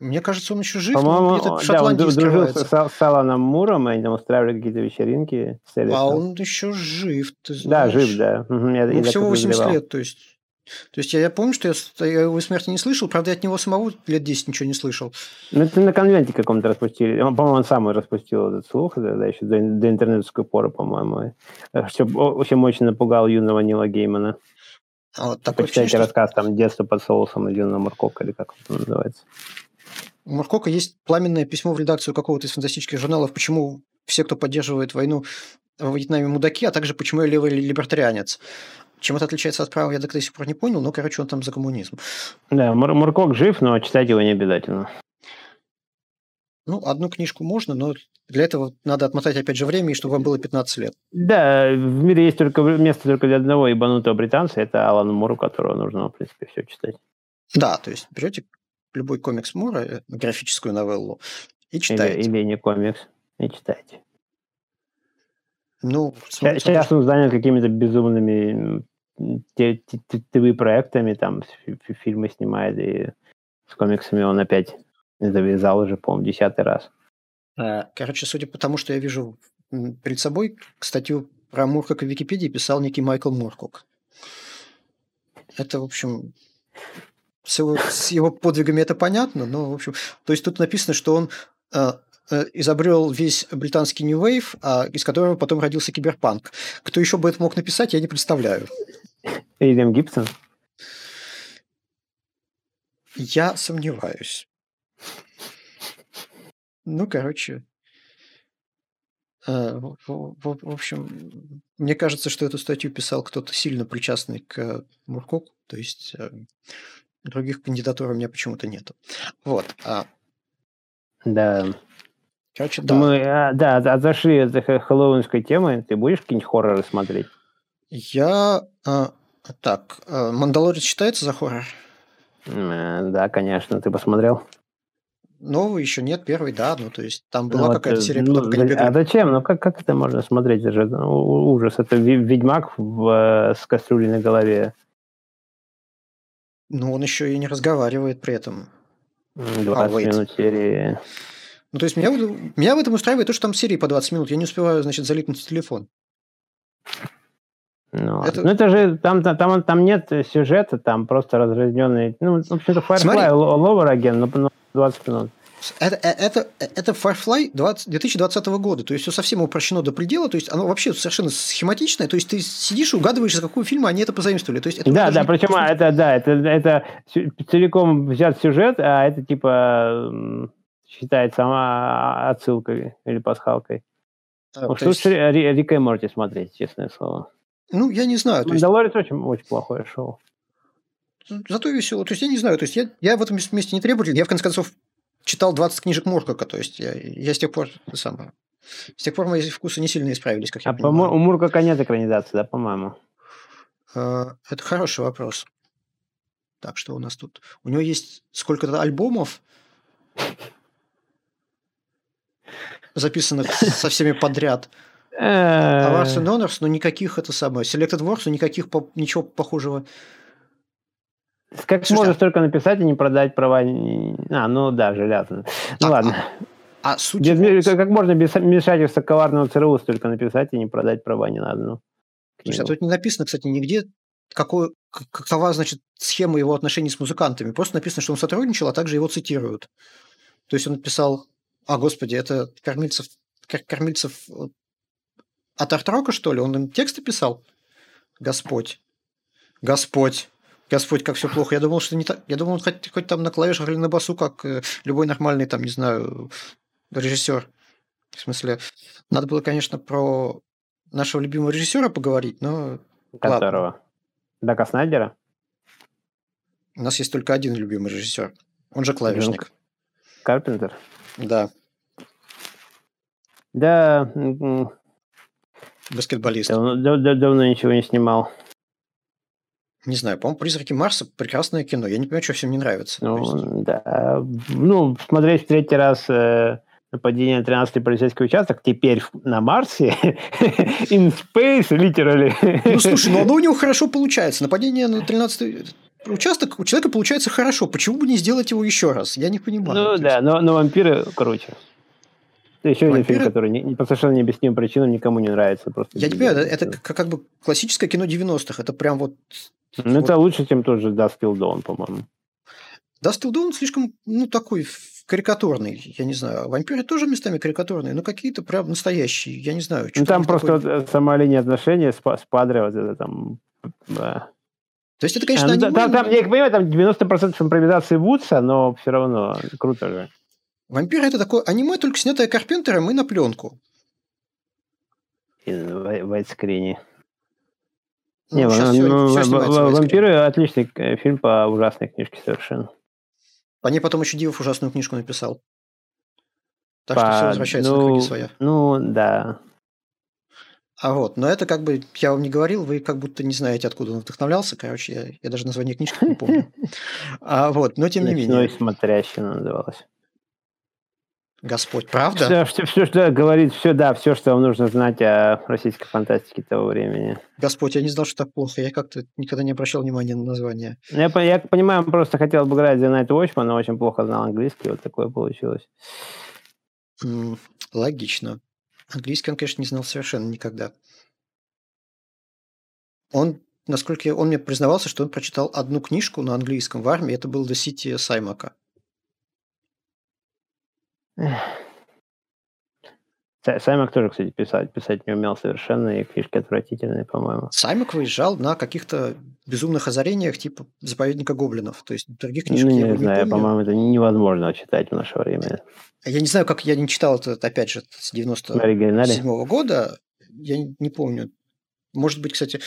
Мне кажется, он еще жив, По-моему, в Шотландии да, он дружил с, с Аланом Муром, и они там устраивали какие-то вечеринки. А он еще жив, ты знаешь. Да, жив, да. Я, ну, я всего 80 лет, то есть то есть я, я помню, что я, я его смерти не слышал, правда, я от него самого лет 10 ничего не слышал. Ну, это на конвенте каком-то распустили. Он, по-моему, он сам распустил этот слух, да, да еще до, до интернетской поры, по-моему. Что, в общем, очень напугал юного Нила Геймана. А вот такой Почитайте что... рассказ там «Детство под соусом» Юного Морковка, или как это называется. У Моркока есть пламенное письмо в редакцию какого-то из фантастических журналов, почему все, кто поддерживает войну в Вьетнаме, мудаки, а также почему я левый либертарианец. Чем это отличается от права, я до сих пор не понял, но, короче, он там за коммунизм. Да, Мур Муркок жив, но читать его не обязательно. Ну, одну книжку можно, но для этого надо отмотать опять же время, и чтобы вам было 15 лет. Да, в мире есть только место только для одного ебанутого британца, это Алан Мур, у которого нужно, в принципе, все читать. Да, то есть берете любой комикс Мура, э, графическую новеллу, и читаете. Или, или не комикс, и читаете. Ну, Сейчас он занят какими-то безумными ТВ-проектами, там фильмы снимает, и с комиксами он опять завязал уже, по-моему, десятый раз. Э, короче, судя по тому, что я вижу перед собой, статью про Муркока в Википедии писал некий Майкл Муркок. Это, в общем, с его, с его подвигами это понятно, но, в общем, то есть тут написано, что он э, э, изобрел весь британский New Wave, а, из которого потом родился киберпанк. Кто еще бы это мог написать, я не представляю. Уильям Гибсон? Я сомневаюсь. Ну, короче, э, в, в, в общем, мне кажется, что эту статью писал кто-то сильно причастный к Муркоку, то есть э, других кандидатур у меня почему-то нету. Вот. А... Да. Короче, да. Мы, а, да, отошли от хэллоуинской темы. Ты будешь какие-нибудь хорроры смотреть? Я... А, так, а, «Мандалорец» считается за хоррор? Э, да, конечно. Ты посмотрел? Новый еще нет, первый, да. Ну, то есть там была ну, какая-то э, серия ну, А зачем? Ну, как, как это можно смотреть? Это же ну, ужас. Это Ведьмак в, э, с кастрюлей на голове. Ну, он еще и не разговаривает при этом. 20 а, минут серии. Ну, то есть меня, меня в этом устраивает то, что там серии по 20 минут. Я не успеваю, значит, залипнуть в телефон. Ну, это... ну это же там, там, там нет сюжета, там просто разразненный. Ну, в общем-то, Firefly Lower Again, но 20 минут. Это, э, это, это Firefly 20, 2020 года, то есть все совсем упрощено до предела, то есть оно вообще совершенно схематичное, то есть ты сидишь и угадываешь, за какую фильм они это позаимствовали. То есть это да, да, причем просто... это, да, это, это целиком взят сюжет, а это типа считается сама отсылкой или пасхалкой. А, что есть... Рика и Морти смотреть, честное слово. Ну, я не знаю. Мандалорец есть... очень, очень плохое шоу. Зато весело. То есть я не знаю. То есть я, я в этом месте не требователь. Я, в конце концов, читал 20 книжек Муркака. То есть я, я с тех пор сам, с тех пор мои вкусы не сильно исправились, как я а понимаю. у Муркака нет экранизации, да, по-моему? А, это хороший вопрос. Так, что у нас тут? У него есть сколько-то альбомов, записанных со всеми подряд. А Wars and Honors, но никаких это самое. Selected Wars, но никаких ничего похожего. Как Слушай, можешь а... только написать и не продать права? А, ну да, железно. Ну ладно. А, а суть без, как, как можно без вмешательства коварного ЦРУ столько написать и не продать права ни на одну? Слушай, а тут не написано, кстати, нигде, какой, какова, значит, схема его отношений с музыкантами. Просто написано, что он сотрудничал, а также его цитируют. То есть он написал, а, господи, это кормильцев, кормильцев от Артрока, что ли? Он им тексты писал? Господь. Господь. Господь, как все плохо. Я думал, что не так. Я думал, он хоть, хоть там на клавишах или на басу, как э, любой нормальный, там, не знаю, режиссер. В смысле, надо было, конечно, про нашего любимого режиссера поговорить, но. Которого? Ладно. Дака Снайдера? У нас есть только один любимый режиссер. Он же клавишник. Карпентер? Да. Да, баскетболист. Давно, дав, давно ничего не снимал. Не знаю, по-моему, «Призраки Марса» – прекрасное кино. Я не понимаю, что всем не нравится. Ну, есть... да. Ну, смотреть в третий раз э, нападение на 13-й полицейский участок теперь на Марсе, in space, literally. Ну, слушай, ну оно у него хорошо получается. Нападение на 13-й участок у человека получается хорошо. Почему бы не сделать его еще раз? Я не понимаю. Ну, да, но, но вампиры круче. Это еще один фильм, который не, не, по совершенно необъяснимым причинам никому не нравится. Просто я понимаю, это, это как, как бы классическое кино 90-х. Это прям вот ну, вот. это лучше, чем тот же Dust Till Dawn, по-моему. Dust Till Dawn слишком, ну, такой карикатурный, я не знаю. Вампиры тоже местами карикатурные, но какие-то прям настоящие, я не знаю. Ну, там просто такой... вот сама линия отношений с, с Падре, вот это там... Да. То есть это, конечно, а, ну, аниме, там, там, я понимаю, там 90% импровизации Вудса, но все равно круто же. Вампир это такое аниме, только снятое Карпентером и на пленку. И в вайдскрине. Не, ну, ну, все, все «Вампиры» – отличный э, фильм по ужасной книжке совершенно. По ней потом еще Дивов ужасную книжку написал. Так по... что все возвращается ну, на круги своя. Ну, да. А вот, но это как бы, я вам не говорил, вы как будто не знаете, откуда он вдохновлялся. Короче, я, я даже название книжки не помню. А вот, но тем не менее. Ночной смотрящий называлась. Господь, правда? Все, все, все, что говорит, все, да, все, что вам нужно знать о российской фантастике того времени. Господь, я не знал, что так плохо. Я как-то никогда не обращал внимания на название. Я, я понимаю, он просто хотел бы играть за Night Watchman, но очень плохо знал английский, вот такое получилось. Mm, логично. Английский он, конечно, не знал совершенно никогда. Он, насколько я, он мне признавался, что он прочитал одну книжку на английском в армии, это был The City Саймака. Саймак тоже, кстати, писать, писать не умел совершенно, и книжки отвратительные, по-моему. Саймак выезжал на каких-то безумных озарениях типа заповедника гоблинов. То есть других книжек ну, я не знаю, по-моему, это невозможно читать в наше время. Я не знаю, как я не читал это, опять же, с 97 -го года. Я не помню. Может быть, кстати,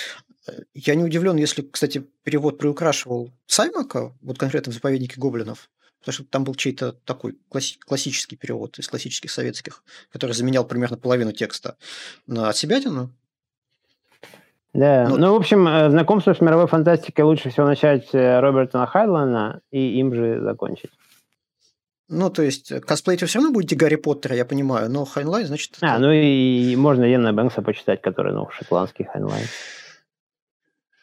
я не удивлен, если, кстати, перевод приукрашивал Саймака, вот конкретно в «Заповеднике гоблинов», Потому что там был чей-то такой класс- классический перевод из классических советских, который заменял примерно половину текста на отсебятину. Да, ну, ну, в общем, э, знакомство с мировой фантастикой лучше всего начать э, Робертона Хайдлана и им же закончить. Ну, то есть, э, косплеить вы все равно будете Гарри Поттера, я понимаю, но Хайнлайн, значит... А, это... ну и можно Иэна Бэнкса почитать, который, ну, шотландский Хайнлайн.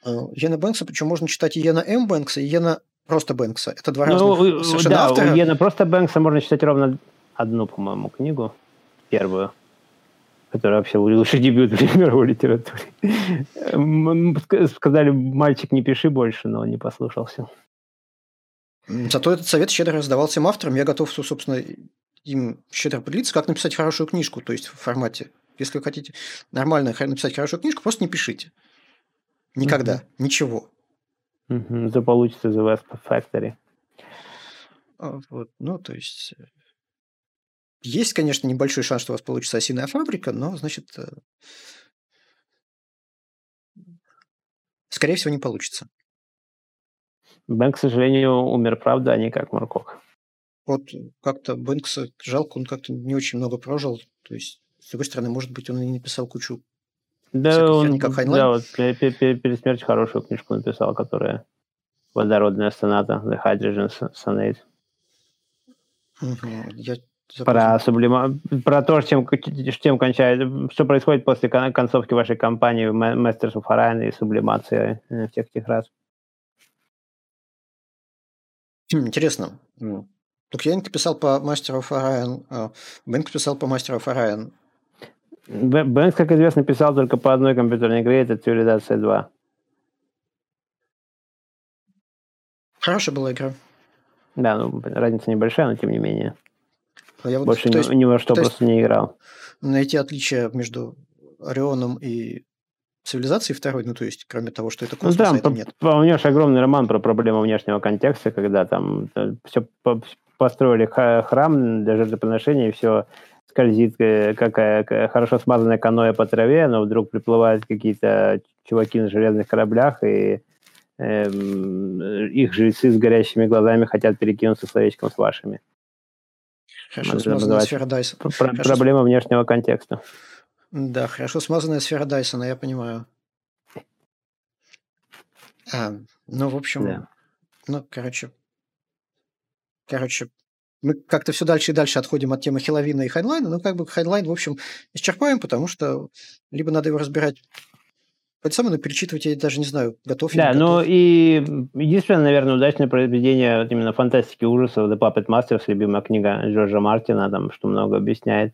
Иэна Бэнкса, причем можно читать и Иэна М. Бэнкса, и Иэна просто Бэнкса. Это два ну, разных совершенно да, автора. у Иэна просто Бэнкса можно читать ровно одну, по-моему, книгу, первую, которая вообще лучший дебют в мировой литературе. Сказали, мальчик, не пиши больше, но он не послушался. Зато этот совет щедро раздавал всем авторам. Я готов, собственно, им щедро поделиться, как написать хорошую книжку, то есть в формате. Если вы хотите нормально написать хорошую книжку, просто не пишите. Никогда. Mm-hmm. Ничего. Угу, это получится The West Factory. А, вот, ну, то есть... Э, есть, конечно, небольшой шанс, что у вас получится осиная фабрика, но, значит, э, скорее всего, не получится. Бэнк, к сожалению, умер, правда, а не как Маркок. Вот как-то Бэнкса жалко, он как-то не очень много прожил. То есть, с другой стороны, может быть, он и не написал кучу да, он, как да, вот перед смертью хорошую книжку написал, которая «Водородная соната», «The Hydrogen Sonate». Угу, я про, сублима... про то, чем, чем кончает, что происходит после концовки вашей кампании Masters of Orion и сублимации э, всех этих раз. Интересно. Так я писал по Master of Orion, а Бэнк писал по Master of Orion. Бэнкс, как известно, писал только по одной компьютерной игре, это Цивилизация 2. Хорошая была игра. Да, ну, разница небольшая, но тем не менее. А я вот, Больше ни, есть, ни во что просто не играл. Найти отличия между Орионом и цивилизацией второй, ну, то есть, кроме того, что это космос, ну, да, а нет. Помнишь огромный роман про проблему внешнего контекста, когда там э, все построили храм для жертвоприношения, и все скользит э, какая хорошо смазанная каноэ по траве, но вдруг приплывают какие-то чуваки на железных кораблях, и э, их жрецы с горящими глазами хотят перекинуться словечком с вашими. Хорошо смазанная сфера Дайсона. Про- хорошо... Проблема внешнего контекста. Да, хорошо смазанная сфера Дайсона, я понимаю. А, ну, в общем, Да. ну, короче, короче, мы как-то все дальше и дальше отходим от темы Хэллоуина и Хайнлайна, но как бы Хайнлайн, в общем, исчерпаем, потому что либо надо его разбирать это самое, но перечитывать я даже не знаю, готов Да, ну готов. и единственное, наверное, удачное произведение вот именно фантастики ужасов The Puppet Masters, любимая книга Джорджа Мартина, там, что много объясняет.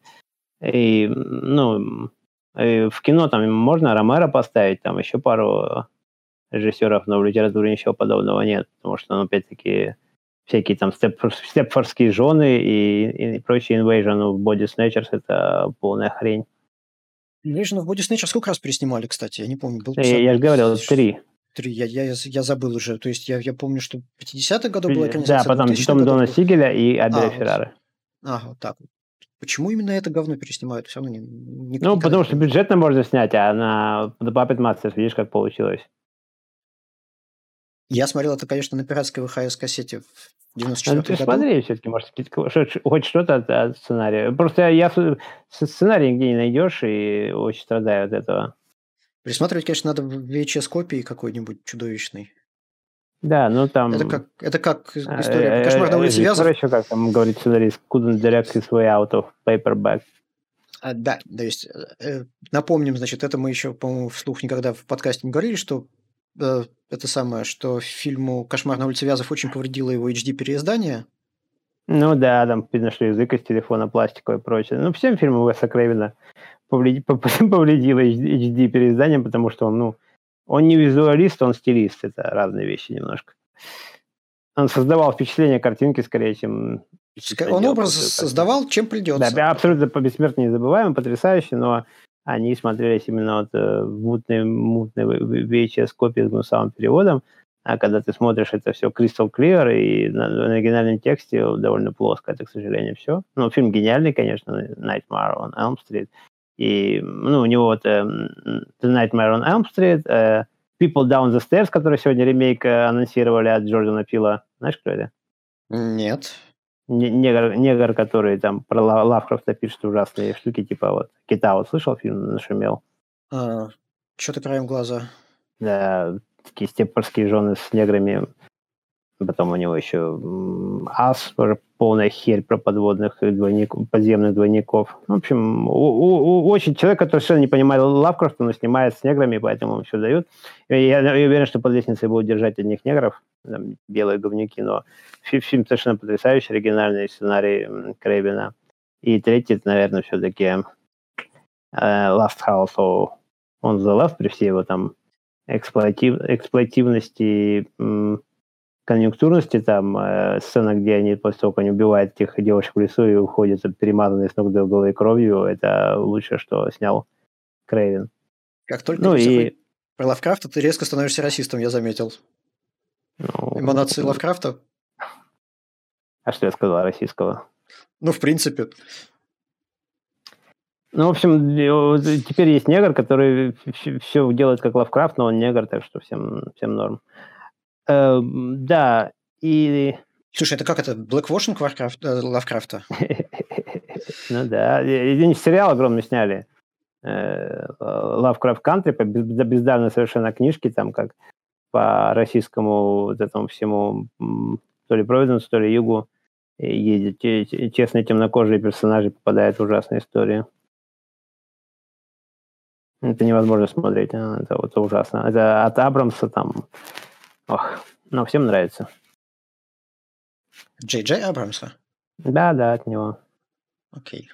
И, ну, и в кино там можно Ромеро поставить, там еще пару режиссеров, но в литературе ничего подобного нет, потому что, ну, опять-таки, всякие там степфорские жены и, и прочие Invasion of Body Snatchers — это полная хрень. Invasion of Body Snatchers сколько раз переснимали, кстати? Я не помню. Был Я, я же говорил, три. Три, я, я, я забыл уже. То есть я, я помню, что в 50-х годах была Да, экранизация. потом Том Дона Сигеля и Абеля А, вот. Феррары. А, вот так вот. Почему именно это говно переснимают? Все равно не, не- Ну, потому что бюджетно можно снять, а на The Puppet Masters, видишь, как получилось. Я смотрел это, конечно, на пиратской ВХС-кассете в Ну, 94 ты году. смотри, все-таки, может, хоть что-то от, от сценария. Просто я сценарий нигде не найдешь и очень страдаю от этого. Пересматривать, конечно, надо в VHS-копии какой-нибудь чудовищной. Да, ну там... Это как, это как а, история э, «Кошмар на э, улице Вязов». еще, как там говорит сценарист, couldn't direct his way out of paperback. А, да, то есть, э, напомним, значит, это мы еще, по-моему, вслух никогда в подкасте не говорили, что э, это самое, что фильму «Кошмар на улице Вязов» очень повредило его HD-переиздание. Ну да, там видно, что язык из телефона пластиковый и прочее. Ну, всем фильмам Уэса повреди- повредило HD переизданием, потому что он, ну, он не визуалист, он стилист. Это разные вещи немножко. Он создавал впечатление картинки скорее, чем... Он образ создавал, чем придется. Да, абсолютно по- бессмертно незабываемый, потрясающий, но они смотрелись именно вот э, в мутной, мутной VHS-копии с гнусавым переводом, а когда ты смотришь это все crystal clear и на, на оригинальном тексте довольно плоско, это, к сожалению, все. Ну, фильм гениальный, конечно, Nightmare on Elm Street. И, ну, у него вот э, The Nightmare on Elm Street, э, People Down the Stairs, который сегодня ремейк э, анонсировали от Джордана Пила. Знаешь, кто это? Нет. Не- негр, негр, который там про Ла- Лавкрафта пишет ужасные штуки, типа вот Кита, вот слышал фильм «Нашумел»? А, Что-то краем глаза. Да, такие степорские жены с неграми. Потом у него еще Ас, полная херь про подводных двойников, подземных двойников. В общем, у- у- у- очень человек, который совершенно не понимает Лавкрафта, но снимает с неграми, поэтому ему все дают. И я, я уверен, что под лестницей будут держать одних негров, там, белые говнюки, но фи- фильм совершенно потрясающий, оригинальный сценарий м, Крейбена. И третий, это, наверное, все-таки э, Last House on the Left, при всей его там эксплуатив, эксплуативности, м, конъюнктурности, там э, сцена, где они после того, как они убивают этих девушек в лесу и уходят перемазанные с ног до головы кровью, это лучшее, что снял Крейвен. Как только Ну и про Лавкрафта, ты резко становишься расистом, я заметил. Ну, Эманации Лавкрафта? А что я сказал российского? Ну, в принципе. Ну, в общем, теперь есть негр, который все делает как Лавкрафт, но он негр, так что всем, всем норм. Э, да, и... Слушай, это как это? Блэквошинг э, Лавкрафта? Ну да, они сериал огромный сняли. э, Lovecraft Country, по без- бездарной совершенно книжке, там как по российскому вот этому всему, то ли Провиденсу, то ли Югу те- честные темнокожие персонажи попадают в ужасные истории. Это невозможно смотреть, а, это вот ужасно. Это от Абрамса там, ох, но всем нравится. Джей Джей Абрамса? Да, да, от него. Окей.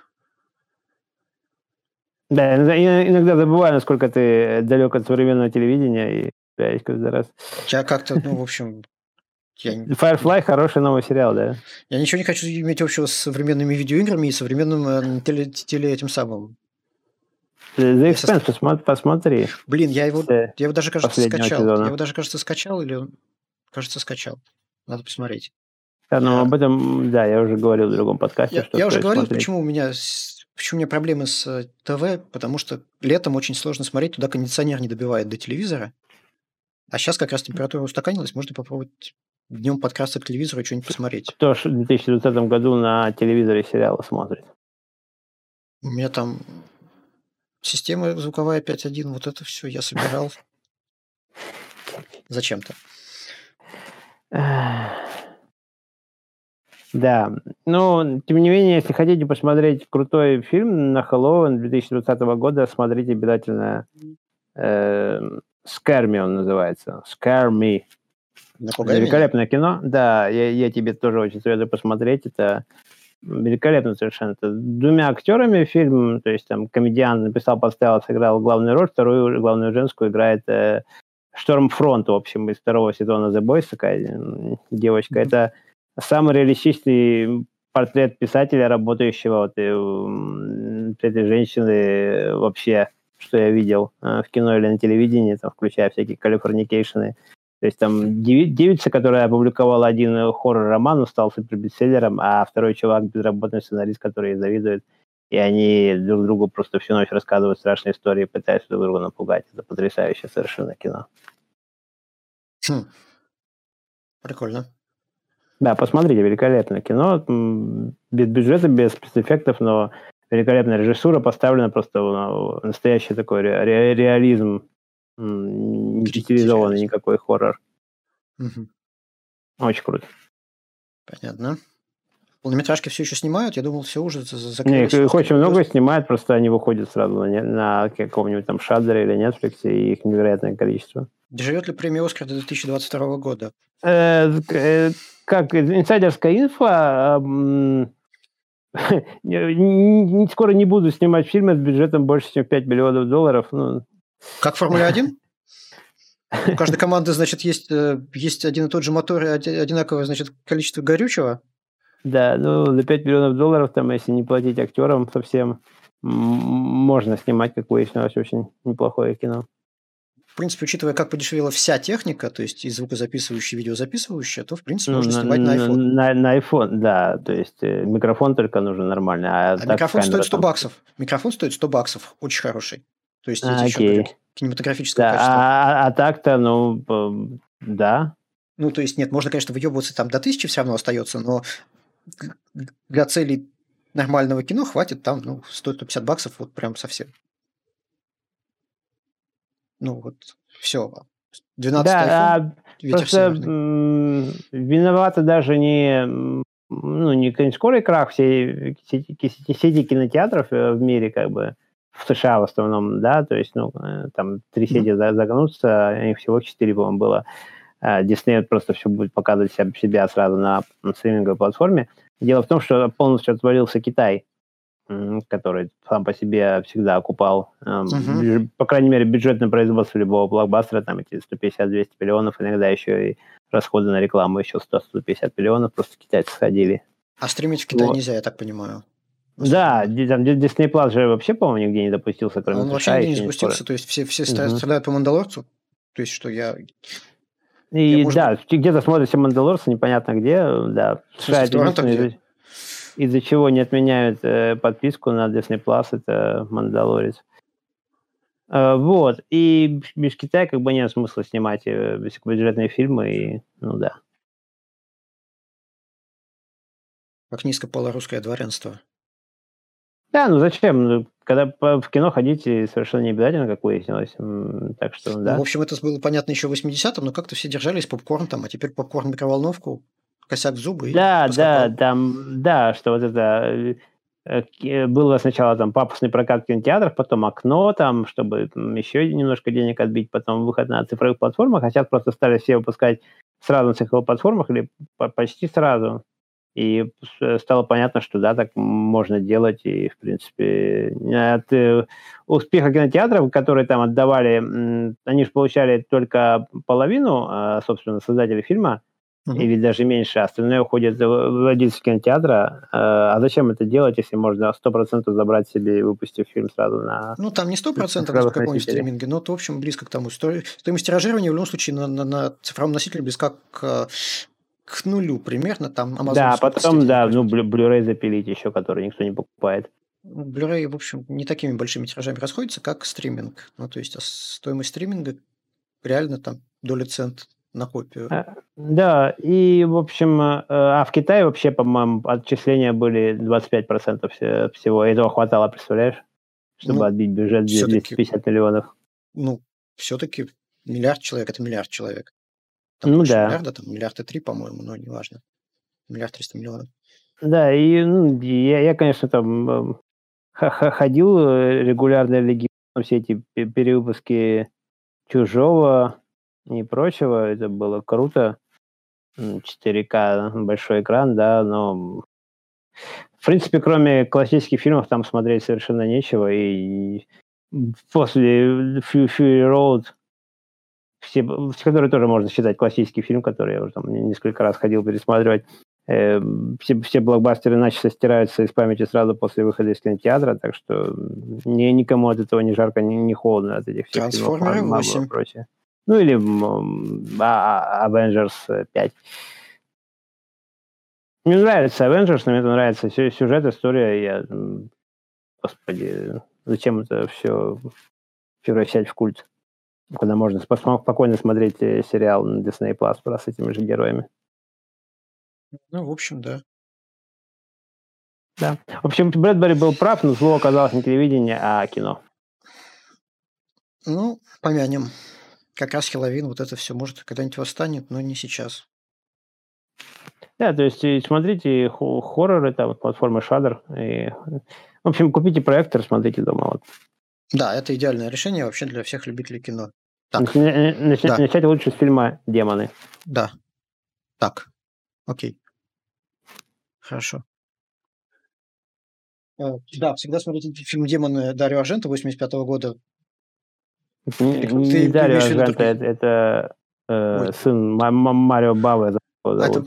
Да, иногда, я иногда забываю, насколько ты далек от современного телевидения и теряюсь каждый раз. Я как-то, ну, в общем, я, Firefly хороший новый сериал, да. я ничего не хочу иметь общего с современными видеоиграми и современным э, теле, теле этим самым. The Я со- Expanse, посмотри, посмотри. Блин, я его, я его даже, кажется, скачал. сезона. Я его даже, кажется, скачал или он, кажется, скачал. Надо посмотреть. Да, но Я- об этом, да, я уже говорил в другом подкасте, Я, что я уже говорил, смотреть. почему у меня почему у меня проблемы с э, ТВ, потому что летом очень сложно смотреть, туда кондиционер не добивает до телевизора. А сейчас как раз температура устаканилась, можно попробовать днем подкрасться к телевизору и что-нибудь посмотреть. Кто ж в 2020 году на телевизоре сериалы смотрит? У меня там система звуковая 5.1, вот это все я собирал. зачем-то. Да, но тем не менее, если хотите посмотреть крутой фильм на Хэллоуин 2020 года, смотрите обязательно э, Scare Me он называется. Scare Me. Напугай Великолепное меня. кино. Да, я, я тебе тоже очень советую посмотреть. Это великолепно совершенно. Это двумя актерами фильм, то есть там комедиан написал, поставил, сыграл главную роль, вторую главную женскую играет э, Штормфронт, в общем, из второго сезона The Boys, такая девочка. Mm-hmm. Это самый реалистичный портрет писателя, работающего вот, и, этой женщины вообще, что я видел э, в кино или на телевидении, там, включая всякие калифорникейшены. То есть там девица, которая опубликовала один хоррор-роман, стал супербестселлером, а второй чувак, безработный сценарист, который завидует, и они друг другу просто всю ночь рассказывают страшные истории, пытаются друг друга напугать. Это потрясающее совершенно кино. Хм. Прикольно. Да, посмотрите, великолепное кино. Без бюджета, без спецэффектов, но великолепная режиссура поставлена просто в настоящий такой ре- ре- реализм, не стилизованный никакой хоррор. Угу. Очень круто. Понятно. Полнометражки все еще снимают? Я думал, все уже закрылись. Нет, их очень много снимают, просто они выходят сразу на, на каком-нибудь там Шадере или Netflix, и их невероятное количество. Доживет ли премия Оскар до 2022 года? Э, э, как инсайдерская инфа, скоро не буду снимать фильмы с бюджетом больше, чем 5 миллионов долларов. Ну. Как Формула-1? У каждой команды, значит, есть, э, есть один и тот же мотор и одинаковое, значит, количество горючего. Да, ну, за 5 миллионов долларов, там, если не платить актерам совсем, можно снимать, как выяснилось, очень неплохое кино. В принципе, учитывая, как подешевела вся техника, то есть и звукозаписывающая, и видеозаписывающая, то, в принципе, ну, можно на, снимать на iPhone. На, на iPhone, да. То есть э, микрофон только нужен нормальный. А, а микрофон стоит 100 там... баксов. Микрофон стоит 100 баксов. Очень хороший. То есть а, окей. кинематографическое да, качество. А, а, а так-то, ну, да. Ну, то есть, нет, можно, конечно, выебываться там до тысячи все равно остается, но для целей нормального кино хватит там, ну, стоит 150 баксов, вот прям совсем. Ну, вот все. 12 да, а просто виноваты даже не, ну, не скорый крах всей сети, сети кинотеатров э, в мире, как бы, в США в основном, да, то есть, ну, э, там три сети mm-hmm. загнутся, а их всего четыре, по-моему, было. Дисней просто все будет показывать себя сразу на стриминговой платформе. Дело в том, что полностью отвалился Китай который сам по себе всегда окупал, uh-huh. по крайней мере, бюджетное производство любого блокбастера, там эти 150-200 миллионов, иногда еще и расходы на рекламу еще 100-150 миллионов, просто китайцы сходили. А стримить в Китае вот. нельзя, я так понимаю. Да, там Disney Plus же вообще, по-моему, нигде не допустился, кроме Он вообще нигде не запустился, скоро. то есть все, все uh-huh. страдают по Мандалорцу, то есть что я... И я, может... да, где-то смотрите Мандалорца, непонятно где, да. В смысле, из-за чего не отменяют э, подписку на Disney Plus, это Мандалорец. Э, вот. И без Китая как бы нет смысла снимать э, высокобюджетные фильмы, и, ну да. Как низко пало русское дворянство. Да, ну зачем? Ну, когда в кино ходите, совершенно не обязательно, как выяснилось. Так что, да. Ну, в общем, это было понятно еще в 80-м, но как-то все держались попкорн там, а теперь попкорн микроволновку косяк в зубы. Да, да, там, да, что вот это э, э, было сначала там пафосный прокат в кинотеатрах, потом окно там, чтобы еще немножко денег отбить, потом выход на цифровых платформах, а сейчас просто стали все выпускать сразу на цифровых платформах или почти сразу. И стало понятно, что да, так можно делать, и, в принципе, от э, успеха кинотеатров, которые там отдавали, они же получали только половину, а, собственно, создатели фильма, uh-huh. или даже меньше, остальное уходит в владельцы кинотеатра. А зачем это делать, если можно 100% забрать себе и выпустить фильм сразу на... Ну, там не 100% на каком-нибудь стриминге, но в общем, близко к тому. Стоимость тиражирования в любом случае на, на, на цифровом носителе близка к к нулю примерно, там Amazon... Да, потом, да, ну, Blu-ray запилить еще, который никто не покупает. Ну, Blu-ray, в общем, не такими большими тиражами расходится, как стриминг. Ну, то есть, а стоимость стриминга реально там доля цент на копию. Э, да, и, в общем, э, а в Китае вообще, по-моему, отчисления были 25% всего. Этого хватало, представляешь? Чтобы ну, отбить бюджет 250 миллионов. Ну, все-таки миллиард человек – это миллиард человек. Там Ну да. миллиарда, там миллиард и три, по-моему, но неважно. Миллиард триста миллионов. Да, и ну, я, я, конечно, там эм, ходил э, регулярно в Легион, все эти пе- перевыпуски Чужого и прочего. Это было круто. М, 4К, большой экран, да, но в принципе, кроме классических фильмов, там смотреть совершенно нечего. И после Fu- Fury Road, все, который тоже можно считать классический фильм, который я уже там несколько раз ходил пересматривать, э, все, все блокбастеры начисто стираются из памяти сразу после выхода из кинотеатра, так что ни, никому от этого ни жарко, ни, ни холодно от этих всех фильмов Трансформеры Марвела и 8. прочее. Ну или а- а- Avengers 5. Мне нравится Avengers, но мне нравится сю- сюжет, история. Я, господи, зачем это все превращать в культ? Когда можно спокойно смотреть э, сериал на Disney Plus с этими же героями. Ну, в общем, да. Да. В общем, Брэдбери был прав, но зло оказалось не телевидение, а кино. Ну, помянем. Как раз Хеллоуин, вот это все может когда-нибудь восстанет, но не сейчас. Да, то есть смотрите хо- хорроры, там, вот платформы Shudder. И, в общем, купите проектор, смотрите дома. Вот. Да, это идеальное решение вообще для всех любителей кино. Так, Начня- начня- да. Начать лучше с фильма «Демоны». да. Так. Окей. Хорошо. Э, Да, всегда смотрите фильм «Демоны» Дарио Аржента 85 года. Не, Или не ты Дарио имеешь в виду Арженто, других? это, это, э, сын Ма- Ма- Марио Бавы. А это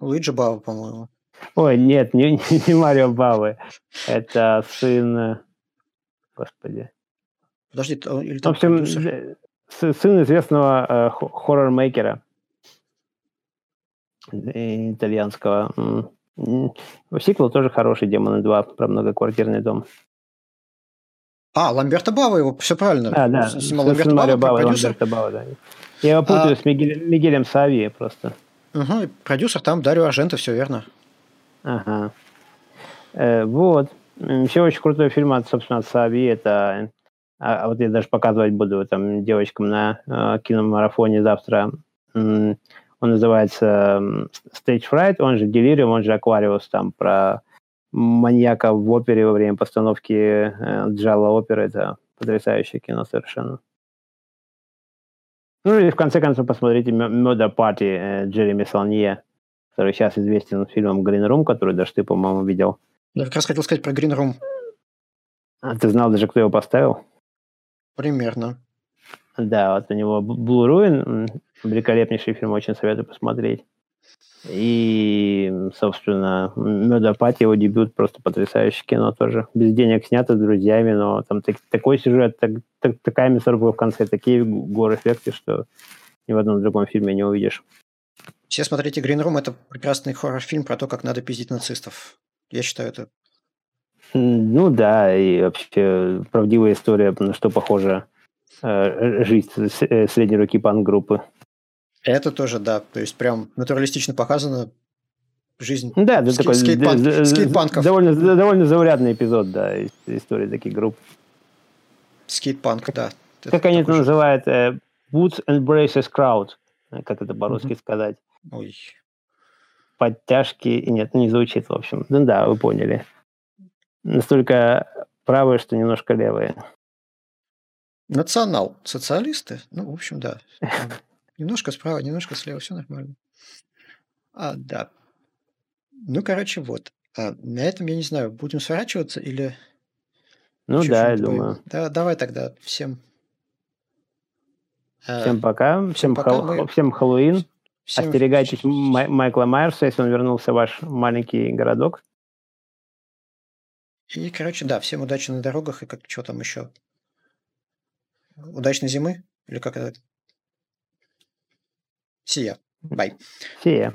Луиджи Бао, по-моему. Ой, нет, не, не, не Марио Бавы. Это сын... Господи. Подожди, или В там общем, продюсер? э, сын известного э, хо- хоррор-мейкера итальянского. Сиквел тоже хороший, «Демоны 2», про многоквартирный дом. А, Ламберто Бао его, все правильно. А, да, Снимал Ламберто Марио продюсер. Ламберто Бао, да. Я его путаю А- с Мигелем, Мигелем Сави просто. Угу, продюсер там Дарио Аржента, все верно. Ага. Э, вот. Еще очень крутой фильм, от, собственно, от Сави. Это... А, а вот я даже показывать буду там девочкам на э, киномарафоне завтра. Он называется Stage Fright, он же Delirium, он же Aquarius, там про маньяка в опере во время постановки э, Джала оперы. Это потрясающее кино совершенно. Ну или в конце концов посмотрите Murder Party э, Джереми Салнье, который сейчас известен фильмом Green Room, который даже ты, по-моему, видел. Я как раз хотел сказать про Green Room. А ты знал даже, кто его поставил? Примерно. Да, вот у него Blue Ruin, великолепнейший фильм, очень советую посмотреть. И, собственно, Party, его дебют, просто потрясающее кино тоже. Без денег снято, с друзьями, но там так- такой сюжет, так- так- такая мясорубка в конце, такие гор-эффекты, что ни в одном другом фильме не увидишь. Все смотрите Green Room, это прекрасный хоррор-фильм про то, как надо пиздить нацистов. Я считаю это. Ну да, и вообще правдивая история, на что похожа э, жизнь э, средней руки панк-группы. Это тоже, да. То есть прям натуралистично показана жизнь Да, это Ски- такой скейтпанк- д- д- скейтпанков. довольно, довольно заурядный эпизод, да, из истории таких групп. скейтпанк, да. Это Как они это же- называют? э, Boots and Braces Crowd. Как это по-русски сказать? Ой. Подтяжки. Нет, не звучит, в общем. Ну да, вы поняли. Настолько правые, что немножко левые. Национал. Социалисты? Ну, в общем, да. Немножко справа, немножко слева, все нормально. А, да. Ну, короче, вот. А, на этом, я не знаю, будем сворачиваться или... Ну ещё да, я думаю. Да, давай тогда всем... э, Всем пока. Всем, пока, хал- мы- всем Хэллоуин. всем- Остерегайтесь Май- Майкла Майерса, если он вернулся в ваш маленький городок. И, короче, да, всем удачи на дорогах и как что там еще. Удачной зимы? Или как это? See ya. Bye. See ya.